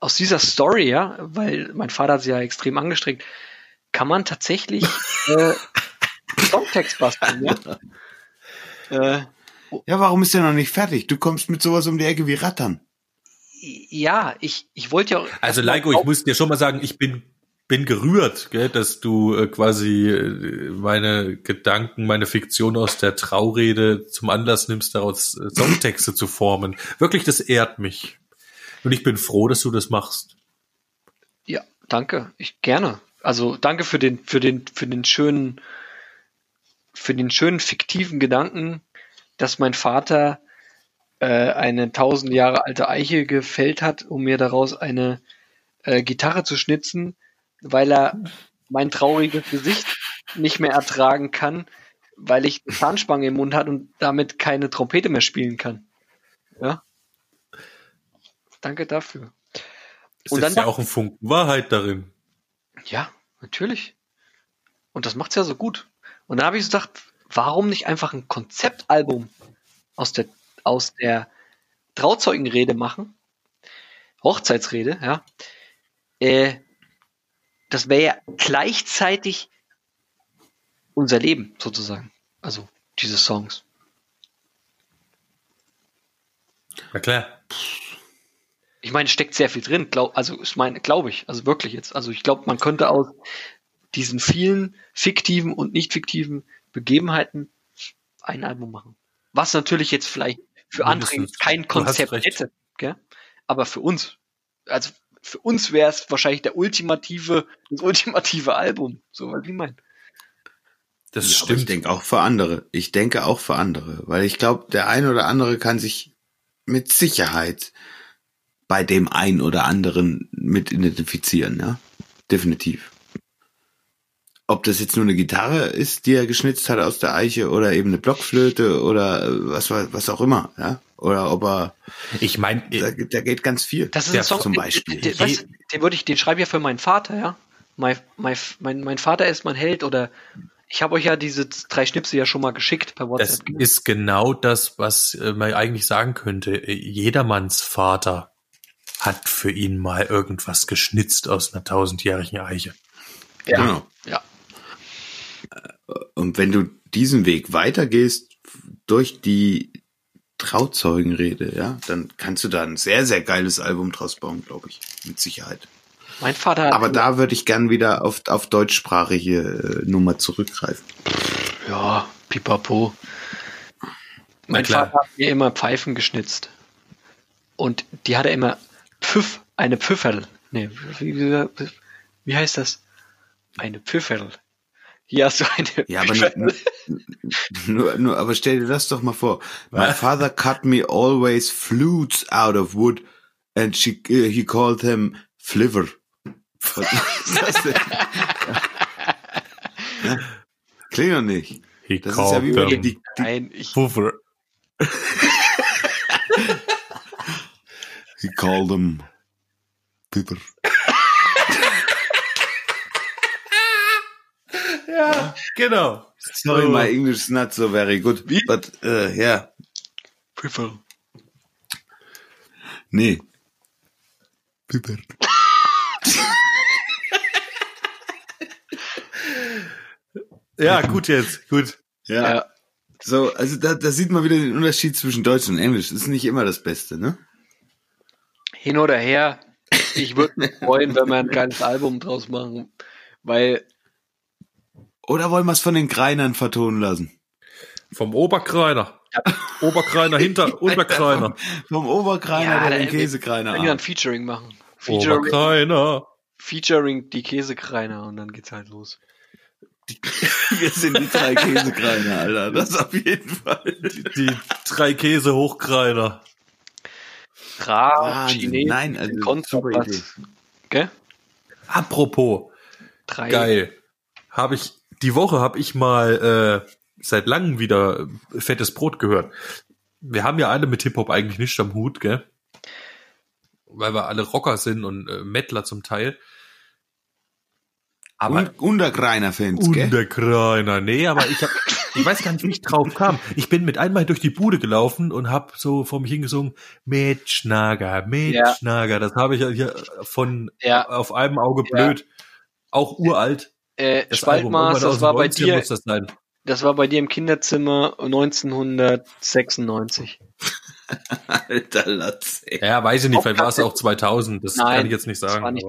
aus dieser Story, ja, weil mein Vater hat sie ja extrem angestrengt, kann man tatsächlich *laughs* äh, Songtext basteln, *laughs* ja. Äh, Ja, warum ist der noch nicht fertig? Du kommst mit sowas um die Ecke wie Rattern. ja, ich, ich wollte ja auch. Also Leiko, ich muss dir schon mal sagen, ich bin bin gerührt, gell, dass du äh, quasi äh, meine Gedanken, meine Fiktion aus der Traurede zum Anlass nimmst, daraus äh, Songtexte zu formen. Wirklich, das ehrt mich. Und ich bin froh, dass du das machst. Ja, danke. Ich gerne. Also danke für den, für den, für den schönen, für den schönen fiktiven Gedanken, dass mein Vater äh, eine tausend Jahre alte Eiche gefällt hat, um mir daraus eine äh, Gitarre zu schnitzen, weil er mein trauriges Gesicht nicht mehr ertragen kann, weil ich eine Zahnspange im Mund hat und damit keine Trompete mehr spielen kann. Ja. Danke dafür. Es Und ist dann ja dacht- auch ein Funken Wahrheit darin. Ja, natürlich. Und das macht's ja so gut. Und dann habe ich so gedacht, warum nicht einfach ein Konzeptalbum aus der, aus der Trauzeugenrede machen? Hochzeitsrede, ja. Äh, das wäre ja gleichzeitig unser Leben, sozusagen. Also, diese Songs. Na klar. Ich meine, es steckt sehr viel drin, glaub, also ich meine, glaube ich, also wirklich jetzt. Also ich glaube, man könnte aus diesen vielen fiktiven und nicht fiktiven Begebenheiten ein Album machen. Was natürlich jetzt vielleicht für andere kein Konzept hätte, gell? aber für uns, also für uns wäre es wahrscheinlich der ultimative, das ultimative Album, so was ich meine. Das Ja, aber ich stimmt. denke auch für andere. Ich denke auch für andere, weil ich glaube, der ein oder andere kann sich mit Sicherheit bei dem ein oder anderen mit identifizieren, ja. Definitiv. Ob das jetzt nur eine Gitarre ist, die er geschnitzt hat aus der Eiche oder eben eine Blockflöte oder äh, was, was auch immer, ja. Oder ob er, Ich meine, da, da geht ganz viel. Das ist Ja, ein Song, zum den- Beispiel. Den, den, den würde ich, den schreibe ich ja für meinen Vater, ja. Mein, mein, mein, mein Vater ist mein Held oder ich habe euch ja diese drei Schnipsel ja schon mal geschickt per das WhatsApp. ist genau das, was äh, man eigentlich sagen könnte. Äh, Jedermanns Vater hat für ihn mal irgendwas geschnitzt aus einer tausendjährigen Eiche. ja. Genau. Und wenn du diesen Weg weitergehst durch die Trauzeugenrede, ja, dann kannst du da ein sehr, sehr geiles Album draus bauen, glaube ich. Mit Sicherheit. Mein Vater hat Aber da würde ich gern wieder auf, auf deutschsprachige äh, Nummer zurückgreifen. Ja, pipapo. Mein. Vater hat mir immer Pfeifen geschnitzt. Und die hatte immer Pfiff, eine Pfifferl. Nee, wie, wie, wie heißt das? Eine Pfifferl. Hier hast du eine Ja, aber nur, nur, nur, aber stell dir das doch mal vor. My father cut me always flutes out of wood and she, uh, he called them flivver. Was ist das denn? ja? *laughs* Klingt doch nicht. He Das ist ja wie du die, die, Nein, ich, Puffer. *laughs* he called them Pipper. Ja, genau. Sorry, my English is not so very good. Wie? But, uh, yeah. Pfifferl. Nee. Pipper. *laughs* Ja, gut jetzt, gut. Ja. Ja. So, also da, da sieht man wieder den Unterschied zwischen Deutsch und Englisch. Das ist nicht immer das Beste, ne? Hin oder her. Ich würde mich freuen, wenn wir ein geiles Album draus machen. Weil, Oder wollen wir es von den Greinern vertonen lassen? Vom Oberkreiner. Oberkreiner hinter *laughs* Unterkreiner. Vom Oberkreiner, Ja, der den Käsekreiner wenn wir ein. Featuring machen. Featuring, Oberkreiner. featuring die Käsekreiner und dann geht's halt los. *laughs* Wir sind die drei Käsekreiner, Alter. Das auf jeden Fall. Die drei Käse Hochkreiner. Ra, Wahnsinn. Chine, Nein, also. Idee. Gell? Apropos, Drei. geil. Habe ich die Woche habe ich mal äh, seit langem wieder äh, fettes Brot gehört. Wir haben ja alle mit Hip Hop eigentlich nicht am Hut, gell? Weil wir alle Rocker sind und äh, Mettler zum Teil. Aber Und Unterkreiner-Fans, gell? Unterkreiner, nee, aber ich hab, ich weiß gar nicht, wie ich drauf kam. Ich bin mit einmal durch die Bude gelaufen und hab so vor mich hingesungen, Mätschnager, Mätschnager. Das habe ich ja hier von Ja. auf einem Auge Ja. blöd. Auch uralt. Äh, Das Spaltmaß, Album. Das war bei 90ern dir, Muss das sein. das war bei dir im Kinderzimmer 1996. *laughs* Alter Latz, ey. Ja, weiß ich nicht, vielleicht war es auch 2000. Das Nein, kann ich jetzt nicht das sagen. war nicht-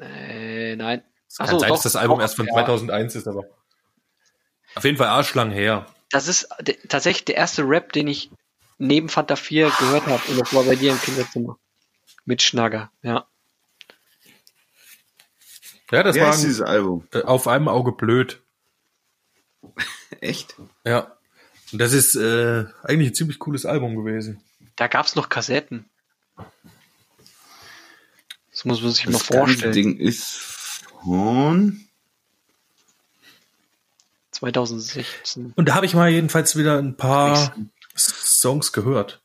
Äh, nein. es kann so, sein, doch, dass das Album doch, erst von ja. 2001 ist, aber auf jeden Fall arschlang her. Das ist tatsächlich der erste Rap, den ich neben Fanta 4 gehört habe. Und das war bei dir im Kinderzimmer. Mit Schnagger, ja. Ja, das Wie war heißt ein, dieses Album? äh, auf einem Auge blöd. *laughs* Echt? Ja. Und das ist äh, eigentlich ein ziemlich cooles Album gewesen. Da gab's noch Kassetten. Das muss man sich mal Das ganze vorstellen. Ding ist von... 2016. Und da habe ich mal jedenfalls wieder ein paar. Songs gehört.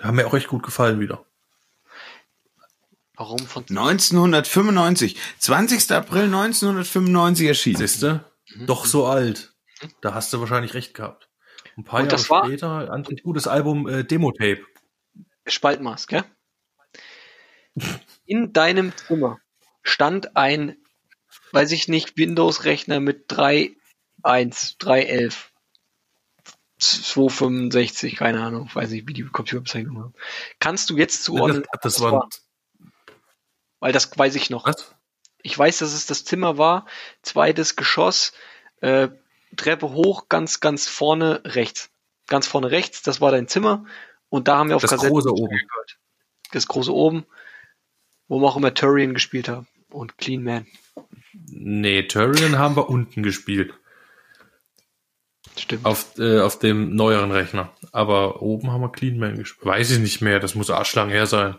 Haben mir auch echt gut gefallen wieder. Warum von 1995. 20. April 1995 erschienen. Siehste? Doch so alt. Da hast du wahrscheinlich recht gehabt. Ein paar Und Jahre das war- später, ein gutes Album, äh, Demo-Tape. Spaltmaß, gell? In deinem Zimmer stand ein, weiß ich nicht, Windows-Rechner mit 3.1, 3.11, 265, keine Ahnung, weiß nicht, wie die Computerbezeichnung haben. Kannst du jetzt zuordnen, Das, das was war, war? Weil das weiß ich noch. was? Ich weiß, dass es das Zimmer war. Zweites Geschoss, äh, Treppe hoch, ganz, ganz vorne rechts. Ganz vorne rechts, das war dein Zimmer. Und da haben wir auf Das Kassette große oben. gehört. Das große oben, wo wir auch immer Turian gespielt haben. Und Clean Man. Nee, Turian haben wir unten gespielt. Stimmt. Auf, äh, auf dem neueren Rechner. Aber oben haben wir Clean Man gespielt. Weiß ich nicht mehr, das muss arschlang her sein.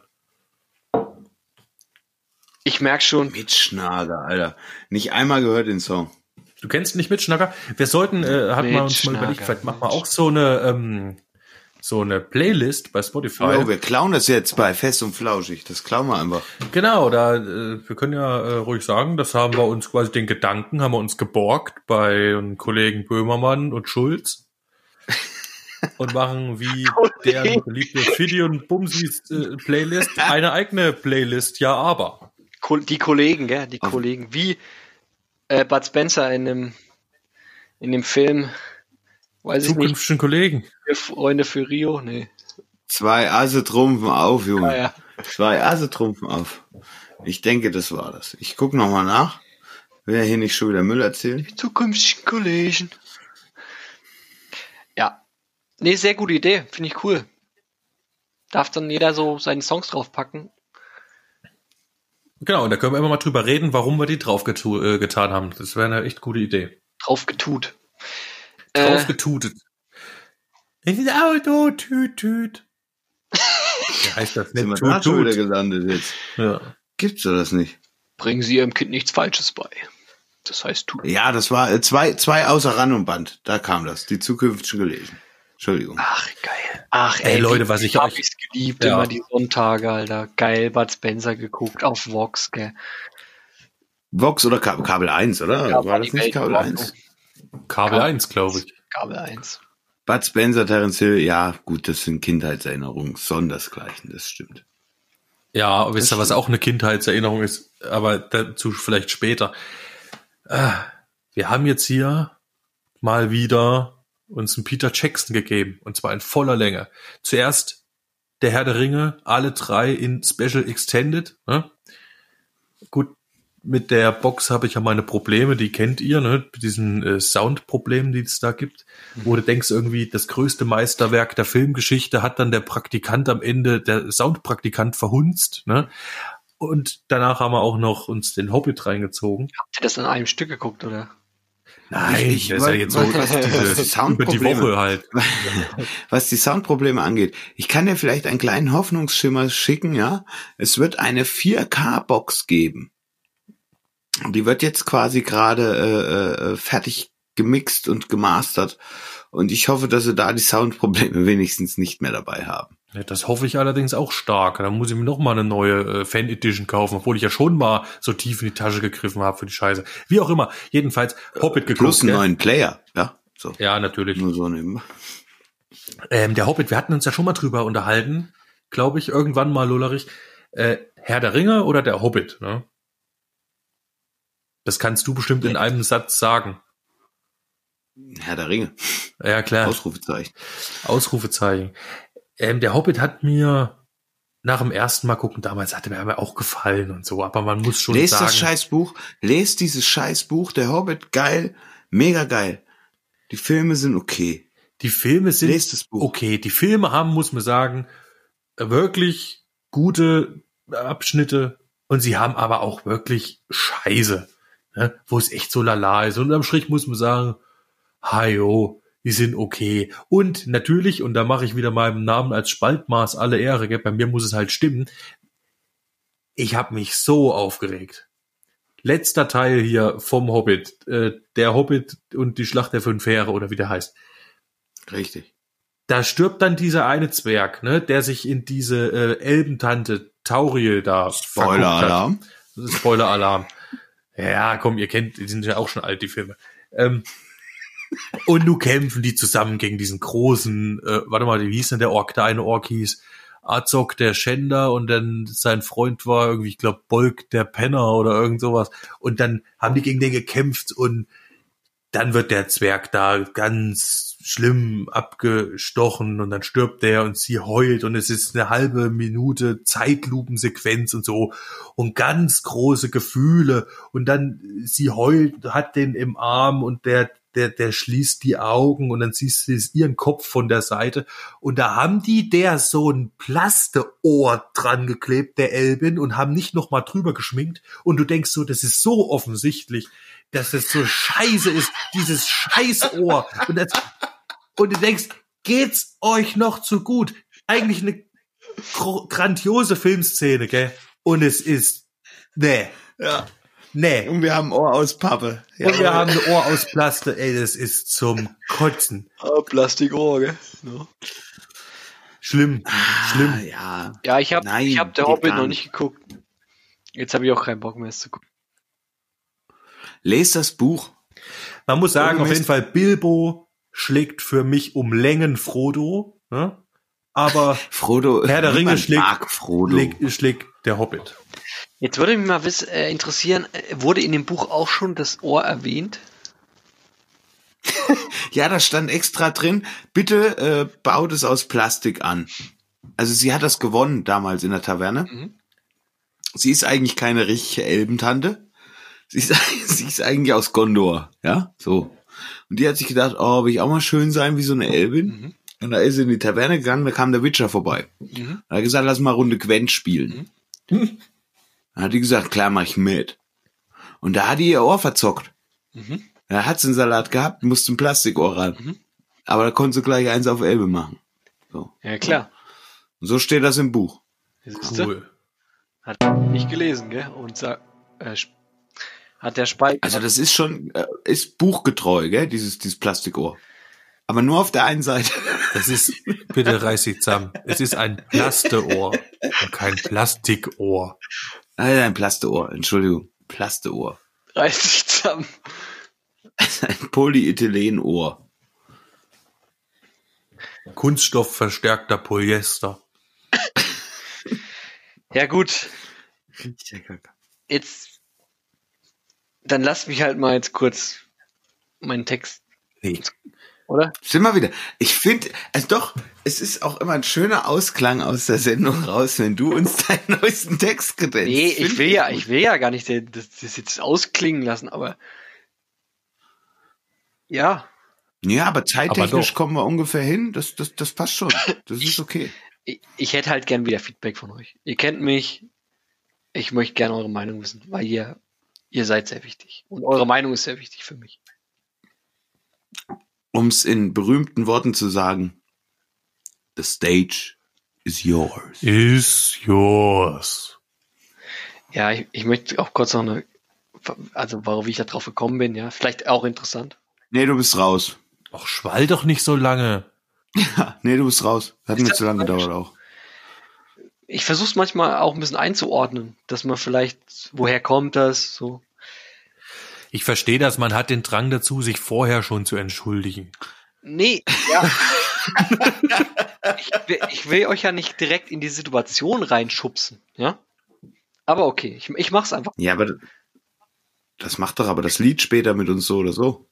Ich merke schon, Mitschnager, Alter. Nicht einmal gehört den Song. Du kennst nicht Mitschnacker? Wir sollten, äh, hat man uns mal überlegt, vielleicht machen wir auch so eine, ähm, so eine Playlist bei Spotify. Oh, wir klauen das jetzt bei Fest und Flauschig. Das klauen wir einfach. Genau, da, äh, wir können ja äh, ruhig sagen, das haben wir uns quasi den Gedanken, haben wir uns geborgt bei den Kollegen Böhmermann und Schulz *laughs* und machen wie deren beliebte Fiddy und Bumsis äh, Playlist eine eigene Playlist, ja aber. Die Kollegen, gell, die Kollegen, wie äh, Bud Spencer in dem, in dem Film, weiß ich nicht, Zukünftigen Kollegen. Freunde für Rio, nee. Zwei Asse trumpfen auf, Junge. Ah, ja. Zwei Asse trumpfen auf. Ich denke, das war das. Ich guck noch mal nach. Will ja hier nicht schon wieder Müll erzählen. Zukünftigen Kollegen. Ja. Nee, sehr gute Idee, finde ich cool. Darf dann jeder so seine Songs draufpacken. Genau, und da können wir immer mal drüber reden, warum wir die drauf getu äh, getan haben. Das wäre eine echt gute Idee. Drauf getut. Äh, Draufgetutet. In das Auto, tüt, tüt. Ja, heißt das Sind wir nicht da tut, schon tut. gelandet jetzt? Ja. Gibt's doch das nicht? bringen Sie Ihrem Kind nichts Falsches bei. Das heißt, tut. Ja, das war äh, zwei, zwei außer Rand und Band. Da kam das. Die zukünftigen gelesen. Entschuldigung. Ach, geil. Ach, Ey, ey, Leute, was ich hab euch- ich's geliebt, Ja. immer die Sonntage, Alter. Geil, Bud Spencer geguckt auf Vox, gell. Vox oder Kabel, Kabel 1, oder? Ja, war das nicht Welt Kabel in 1? Kabel 1, glaube ich. Kabel 1. Bud Spencer, Terence Hill, ja, gut, das sind Kindheitserinnerungen, sondersgleichen, das stimmt. Ja, wisst ihr, was auch eine Kindheitserinnerung ist, aber dazu vielleicht später. Äh, Wir haben jetzt hier mal wieder uns einen Peter Jackson gegeben, und zwar in voller Länge. Zuerst der Herr der Ringe, alle drei in Special Extended. Ne? Gut, mit der Box habe ich ja meine Probleme, die kennt ihr, ne? Mit diesen äh, Soundproblemen, die es da gibt. Wo du denkst, irgendwie das größte Meisterwerk der Filmgeschichte hat dann der Praktikant am Ende, der Soundpraktikant verhunzt, ne? Und danach haben wir auch noch uns den Hobbit reingezogen. Habt ihr das in einem Stück geguckt, oder? Nein, Ich- das ist ja jetzt so *laughs* die diese, die Soundprobleme- Woche halt. *laughs* Was die Soundprobleme angeht, ich kann dir vielleicht einen kleinen Hoffnungsschimmer schicken, ja. Es wird eine 4K-Box geben. Die wird jetzt quasi gerade äh, äh, fertig gemixt und gemastert. Und ich hoffe, dass sie da die Soundprobleme *laughs* wenigstens nicht mehr dabei haben. Ja, Das hoffe ich allerdings auch stark. Dann muss ich mir noch mal eine neue äh, Fan Edition kaufen, obwohl ich ja schon mal so tief in die Tasche gegriffen habe für die Scheiße. Wie auch immer. Jedenfalls Hobbit geguckt. Plus einen gell? neuen Player, ja. So. Ja, natürlich. Nur so nehmen. Ähm, der Hobbit, wir hatten uns ja schon mal drüber unterhalten, glaube ich, irgendwann mal, Lullerich. Äh, Herr der Ringe oder der Hobbit, ne? Das kannst du bestimmt in einem Satz sagen. Herr der Ringe. Ja, klar. Ausrufezeichen. Ausrufezeichen. Ähm, der Hobbit hat mir nach dem ersten Mal gucken, damals hatte mir auch gefallen und so, aber man muss schon Lest sagen. das Scheißbuch, lest dieses Scheißbuch, der Hobbit, geil, mega geil. Die Filme sind okay. Die Filme sind Lest das Buch. okay. Die Filme haben, muss man sagen, wirklich gute Abschnitte und sie haben aber auch wirklich Scheiße, ne? wo es echt so lala ist. Und am Strich muss man sagen, hajo, die sind okay. Und natürlich, und da mache ich wieder meinem Namen als Spaltmaß alle Ehre, gell? bei mir muss es halt stimmen, ich habe mich so aufgeregt. Letzter Teil hier vom Hobbit, äh, der Hobbit und die Schlacht der fünf Heere oder wie der heißt Richtig. da stirbt dann dieser eine Zwerg, ne, der sich in diese äh, Elbentante Tauriel da Spoiler-Alarm. verguckt hat. Spoiler-Alarm. Ja, komm, ihr kennt, die sind ja auch schon alt, die Filme. Ähm, und nun kämpfen die zusammen gegen diesen großen, äh, warte mal, wie hieß denn der Ork? Der eine Ork hieß Azog der Schänder und dann sein Freund war irgendwie, ich glaube, Bolk der Penner oder irgend sowas. Und dann haben die gegen den gekämpft und dann wird der Zwerg da ganz schlimm abgestochen und dann stirbt der und sie heult und es ist eine halbe Minute Zeitlupensequenz und so und ganz große Gefühle und dann sie heult, hat den im Arm und der der, der schließt die Augen und dann siehst du ihren Kopf von der Seite und da haben die der so ein Plasteohr dran geklebt, der Elbin, und haben nicht noch mal drüber geschminkt und du denkst so, das ist so offensichtlich, dass es so scheiße ist, dieses Scheißohr und, das, und du denkst, geht's euch noch zu gut? Eigentlich eine grandiose Filmszene, gell? Und es ist, nee, Ja. Nee. Und wir haben Ohr aus Pappe. Und wir haben ein Ohr aus Plaste, ey, das ist zum Kotzen. Ah, Plastikohr, gell? Ja. Schlimm, schlimm. Ah, ja. Ja, ich habe Nein, ich hab der Hobbit noch nicht. geguckt. Jetzt habe ich auch keinen Bock mehr, es zu gucken. Lest das Buch. Man muss sagen, auf jeden. Fall, Bilbo schlägt für mich um Längen Frodo, ne? aber Frodo. Herr der Ringe schlägt- schlägt, schlägt der Hobbit. Jetzt würde mich mal wiss, äh, interessieren, äh, wurde in dem Buch auch schon das Ohr erwähnt? *laughs* Ja, da stand extra drin, bitte äh, baut es aus Plastik an. Also sie hat das gewonnen damals in der Taverne. Mhm. Sie ist eigentlich keine richtige Elbentante. Sie ist, *laughs* sie ist eigentlich aus Gondor, ja, so. Und die hat sich gedacht, oh, will ich auch mal schön sein wie so eine Elbin. Mhm. Und da ist sie in die Taverne gegangen, da kam der Witcher vorbei. Mhm. Da hat gesagt, lass mal Runde Gwent spielen. *laughs* Dann hat die gesagt, klar, mach ich mit. Und da hat die ihr Ohr verzockt. Mhm. Da hat sie einen Salat gehabt, musste ein Plastikohr ran. Mhm. Aber da konnte sie gleich eins auf Elbe machen. Ja, klar. Und so steht das im Buch. Siehste? Cool. Hat nicht gelesen, gell? Und äh, hat der Spike. Also das ist schon, äh, ist buchgetreu, gell, dieses, dieses Plastikohr. Aber nur auf der einen Seite. Das ist, bitte reiß dich zusammen. Es ist ein Plasteohr und kein Plastikohr. Nein, ein Plasteohr, Entschuldigung. Plasteohr. reißt sich zusammen. Ein *laughs* Polyethylenohr. Kunststoffverstärkter Polyester. *laughs* Ja, gut. Jetzt. Dann lass mich halt mal jetzt kurz meinen Text, Nee. oder? Sind wir wieder. Ich finde, also doch, es ist auch immer ein schöner Ausklang aus der Sendung raus, wenn du uns deinen neuesten Text gedämpft. Nee, ich will ja, ich will ja gar nicht das, das jetzt ausklingen lassen, aber ja, Ja, aber zeittechnisch kommen wir ungefähr hin. Das, das, das passt schon. Das ist okay. ich, ich hätte halt gern wieder Feedback von euch. Ihr kennt mich, ich möchte gerne eure Meinung wissen, weil ihr, ihr seid sehr wichtig. Und eure Meinung ist sehr wichtig für mich. Um es in berühmten Worten zu sagen, the stage is yours. Is yours. Ja, ich, ich möchte auch kurz noch eine, also warum ich da drauf gekommen bin, ja, vielleicht auch interessant. Nee, du bist raus. Ach, schwall doch nicht so lange. Ha, nee, du bist raus. Hat Ist mir zu lange gedauert auch. Ich versuche es manchmal auch ein bisschen einzuordnen, dass man vielleicht, woher kommt das, so. Ich verstehe das, man hat den Drang dazu, sich vorher schon zu entschuldigen. Nee, ja. *laughs* ich, will, ich will euch ja nicht direkt in die Situation reinschubsen, ja? Aber okay, ich, ich mach's einfach. Ja, aber das macht doch aber das Lied später mit uns so oder so.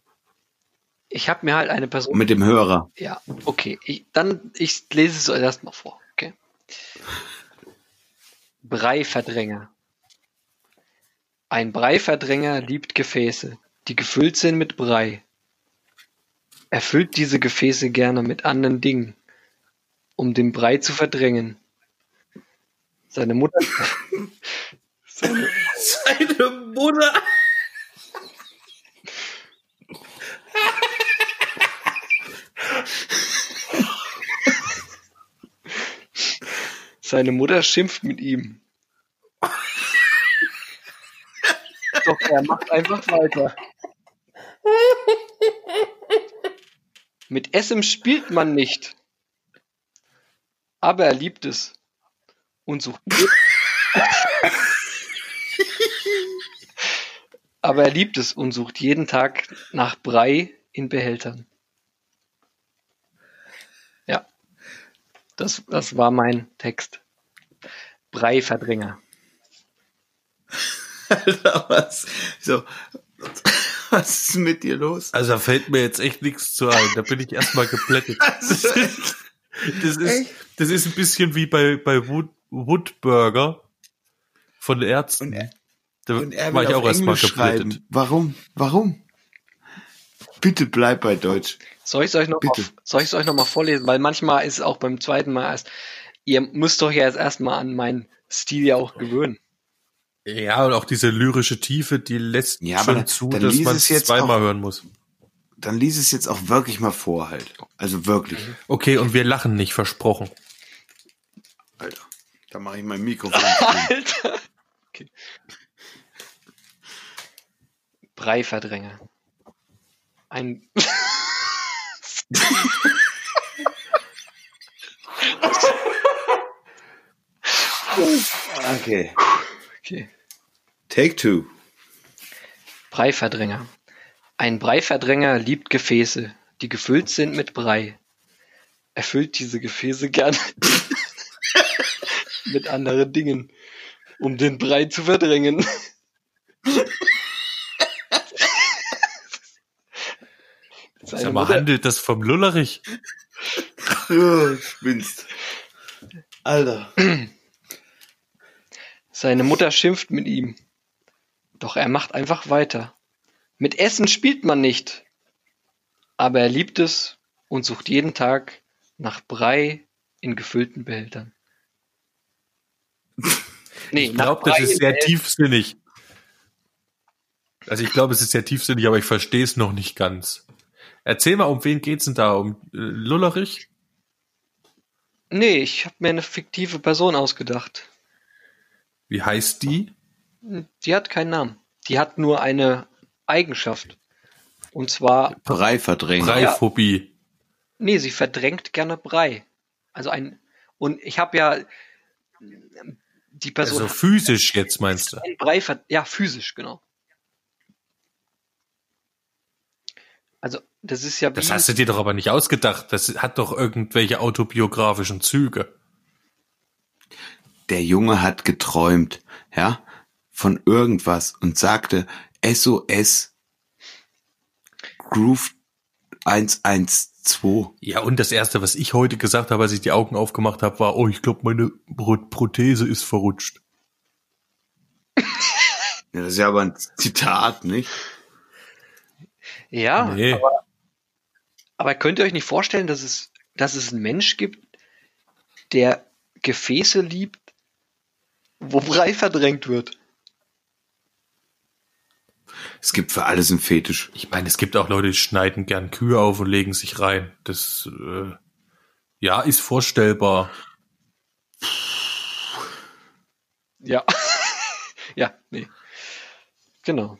Ich habe mir halt eine Person. Und mit dem Hörer. Ja, okay. Ich, dann, ich lese es euch erstmal vor, okay? Breiverdränger. Ein Breiverdränger liebt Gefäße, die gefüllt sind mit Brei. Er füllt diese Gefäße gerne mit anderen Dingen, um den Brei zu verdrängen. Seine Mutter. *laughs* seine, Seine Mutter. seine Mutter schimpft mit ihm. Doch er macht einfach weiter. Mit Essen spielt man nicht. Aber er liebt es. Und sucht. *laughs* Aber er liebt es und sucht jeden Tag nach Brei in Behältern. Ja. Das, das war mein Text. Breiverdränger. *laughs* Alter, was? So. Was ist mit dir los? Also da fällt mir jetzt echt nichts zu ein. Da bin ich erstmal geplättet. *laughs* Das ist, das ist, das ist ein bisschen wie bei, bei Wood, Woodburger von den Ärzten. Und er- da Und er war ich auch erstmal schreiben. Warum? Warum? Bitte bleib bei Deutsch. Soll ich es euch noch mal, Bitte. soll ich es euch noch mal vorlesen? Weil manchmal ist es auch beim zweiten Mal erst, ihr müsst doch ja jetzt erstmal an meinen Stil ja auch gewöhnen. Ja, und auch diese lyrische Tiefe, die lässt Ja, schon dann- zu, dann dass man es es jetzt zweimal auch- hören muss. Dann lies es jetzt auch wirklich mal vor halt. Also wirklich. Okay, und wir lachen nicht, versprochen. Alter. Da mache ich mein Mikrofon. *laughs* Alter. Okay. Breiverdränger. Ein. okay. Okay. Take two. Breiverdränger. Ein Breiverdränger liebt Gefäße, die gefüllt sind mit Brei. Er füllt diese Gefäße gern *laughs* mit anderen Dingen, um den Brei zu verdrängen. *laughs* Sag mal, Mutter, handelt das vom Lullerich? Spinnst. Alter. seine Mutter schimpft mit ihm. Doch er macht einfach weiter. Mit Essen spielt man nicht. Aber er liebt es und sucht jeden Tag nach Brei in gefüllten Behältern. Nee, Ich glaube, das ist sehr tiefsinnig. Also ich glaube, es ist sehr tiefsinnig, aber ich verstehe es noch nicht ganz. Erzähl mal, um wen geht's denn da? Um äh, Lullerich? Nee, ich habe mir eine fiktive Person ausgedacht. Wie heißt die? Die hat keinen Namen. Die hat nur eine Eigenschaft. Und zwar, Breiverdränger. Breiphobie. nee, sie verdrängt gerne Brei. Also ein, und ich habe ja, die Person Also physisch jetzt meinst du? ein Brei, ja, physisch, genau. Also, das ist ja Das hast du dir doch aber nicht ausgedacht. Das hat doch irgendwelche autobiografischen Züge. Der Junge hat geträumt, ja, von irgendwas und sagte SOS Groove 112. Ja, und das erste, was ich heute gesagt habe, als ich die Augen aufgemacht habe, war, oh, ich glaube, meine Pro Prothese ist verrutscht. Ja, das ist ja aber ein Zitat, nicht? ja, Nee. aber, aber könnt ihr euch nicht vorstellen, dass es, dass es einen Mensch gibt, der Gefäße liebt, wo *laughs* Brei verdrängt wird? Es gibt für alles einen Fetisch. Ich meine, es gibt auch Leute, die schneiden gern Kühe auf und legen sich rein. Das, äh, ja, ist vorstellbar. Ja. *laughs* ja, nee. Genau.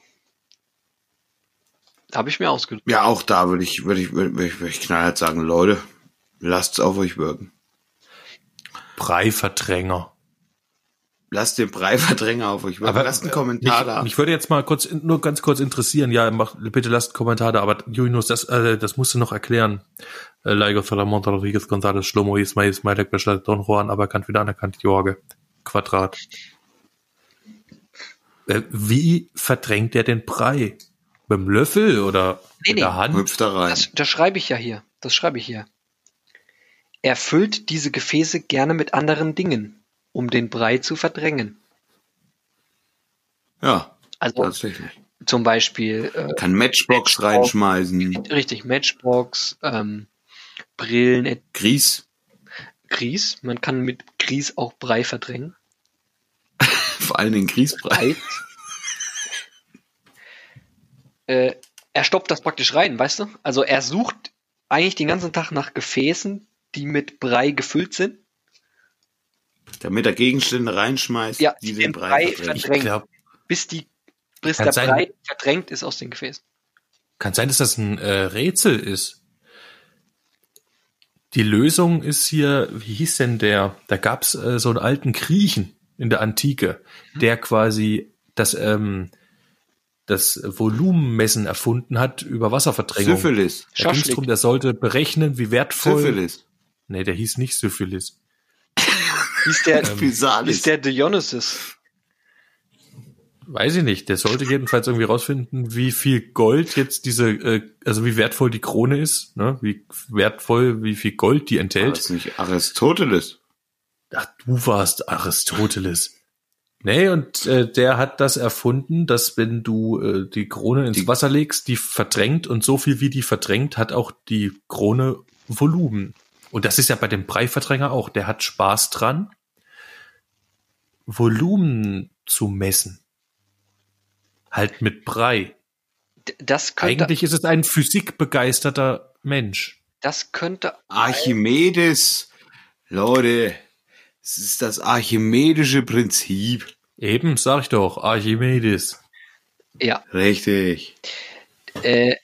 Habe ich mir ausgedacht. Ja, auch da würde ich, würde ich, würde ich, würde ich knallhart sagen, Leute, lasst's auf euch wirken. Breiverdränger. Lasst den Breiverdränger auf euch wirken. Lasst einen Kommentar mich, da. mich würde jetzt mal kurz, nur ganz kurz interessieren. Ja, mach, bitte lasst einen Kommentar da. Aber Julius, das, äh, das musst du noch erklären. Äh, Laigo Salamonta Rodriguez González Schlomo Ismail Ismailek Bescheid Don Juan, aberkannt wieder anerkannt Jorge. Quadrat. Äh, wie verdrängt er den Brei? Mit dem Löffel oder Nee, mit der nee. Hand? Hüpft da rein. Das, das schreibe ich ja hier. Das schreibe ich hier. Er füllt diese Gefäße gerne mit anderen Dingen, um den Brei zu verdrängen. Ja, Also tatsächlich. zum Beispiel äh, Kann Matchbox Matchbox. reinschmeißen. richtig Matchbox, ähm, Brillen, Grieß. Grieß. Man kann mit Grieß auch Brei verdrängen. *laughs* Vor allen Dingen Grießbrei. Brei. äh, er stopft das praktisch rein, weißt du? Also er sucht eigentlich den ganzen Tag nach Gefäßen, die mit Brei gefüllt sind. Damit er Gegenstände reinschmeißt, Ja, die den Brei verdrängen. Glaube, bis die bis der sein. Brei verdrängt ist aus den Gefäßen. kann sein, dass das ein äh, Rätsel ist. Die Lösung ist hier, wie hieß denn der? Da gab's äh, so einen alten Griechen in der Antike, der quasi das, ähm, das Volumenmessen erfunden hat über Wasserverdrängung. Syphilis. Da ging's drum, der sollte berechnen, wie wertvoll. Syphilis. Nee, der hieß nicht Syphilis. Wie ist der, *laughs* ist der Dionysus? weiß ich nicht, der sollte jedenfalls irgendwie rausfinden, wie viel Gold jetzt diese, äh, also wie wertvoll die Krone ist, ne? wie wertvoll, wie viel Gold die War enthält. das nicht Aristoteles? Ach, du warst Aristoteles. Nee, und äh, der hat das erfunden, dass wenn du äh, die Krone ins Die- Wasser legst, die verdrängt und so viel wie die verdrängt, hat auch die Krone Volumen. Und das ist ja bei dem Breiverdränger auch. Der hat Spaß dran, Volumen zu messen. Halt mit Brei. Das könnte, Eigentlich ist es ein physikbegeisterter Mensch. das könnte, Archimedes. Leute, es ist das archimedische Prinzip. Eben, sag ich doch, Archimedes. ja, Richtig. Äh,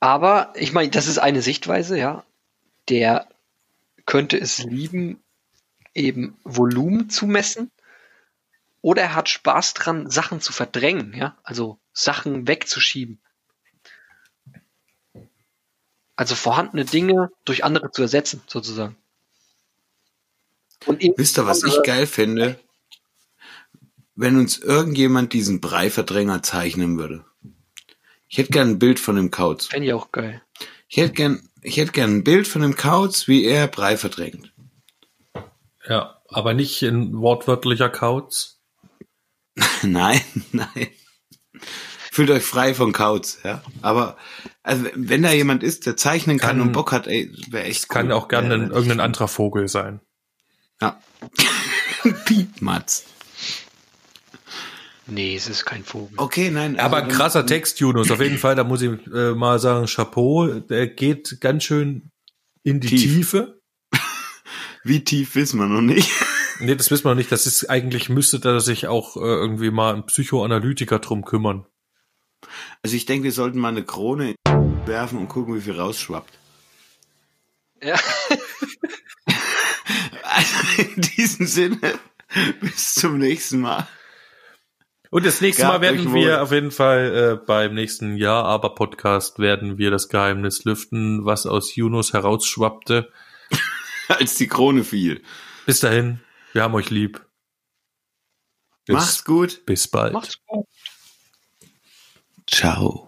aber ich meine, das ist eine Sichtweise, ja. Der könnte es lieben, eben Volumen zu messen. Oder er hat Spaß dran, Sachen zu verdrängen, ja. Also Sachen wegzuschieben. Also vorhandene Dinge durch andere zu ersetzen, sozusagen. Und Wisst ihr, was ich geil finde? Wenn uns irgendjemand diesen Breiverdränger zeichnen würde. Ich hätte gern ein Bild von dem Kauz. Fände ich auch geil. Ich hätte gern, ich hätte gern ein Bild von dem Kauz, wie er Brei verdrängt. Ja, aber nicht in wortwörtlicher Kauz. *laughs* nein, nein. Fühlt euch frei von Kauz, ja. Aber also wenn da jemand ist, der zeichnen kann, Kann- und Bock hat, ey, wäre echt Kann cool. auch gerne richtig irgendein anderer Vogel sein. Ja. *laughs* Piepmatz. Nee, es ist kein Vogel. Okay, nein. Aber also, krasser Text, Yunus. Auf jeden Fall, da muss ich äh, mal sagen, Chapeau. Der geht ganz schön in die Tief. Tiefe. *laughs* Wie tief wissen wir noch nicht. *laughs* Nee, das wissen wir noch nicht. Das ist eigentlich, müsste da sich auch äh, irgendwie mal ein Psychoanalytiker drum kümmern. Also ich denke, wir sollten mal eine Krone werfen und gucken, wie viel rausschwappt. Ja. *laughs* Also in diesem Sinne, bis zum nächsten Mal. Und das nächste Mal werden wir auf jeden Fall äh, beim nächsten Jahr aber Podcast werden wir das Geheimnis lüften, was aus Yunus herausschwappte. *laughs* Als die Krone fiel. Bis dahin, wir haben euch lieb. Bis, Macht's gut. bis bald. Macht's gut. Ciao.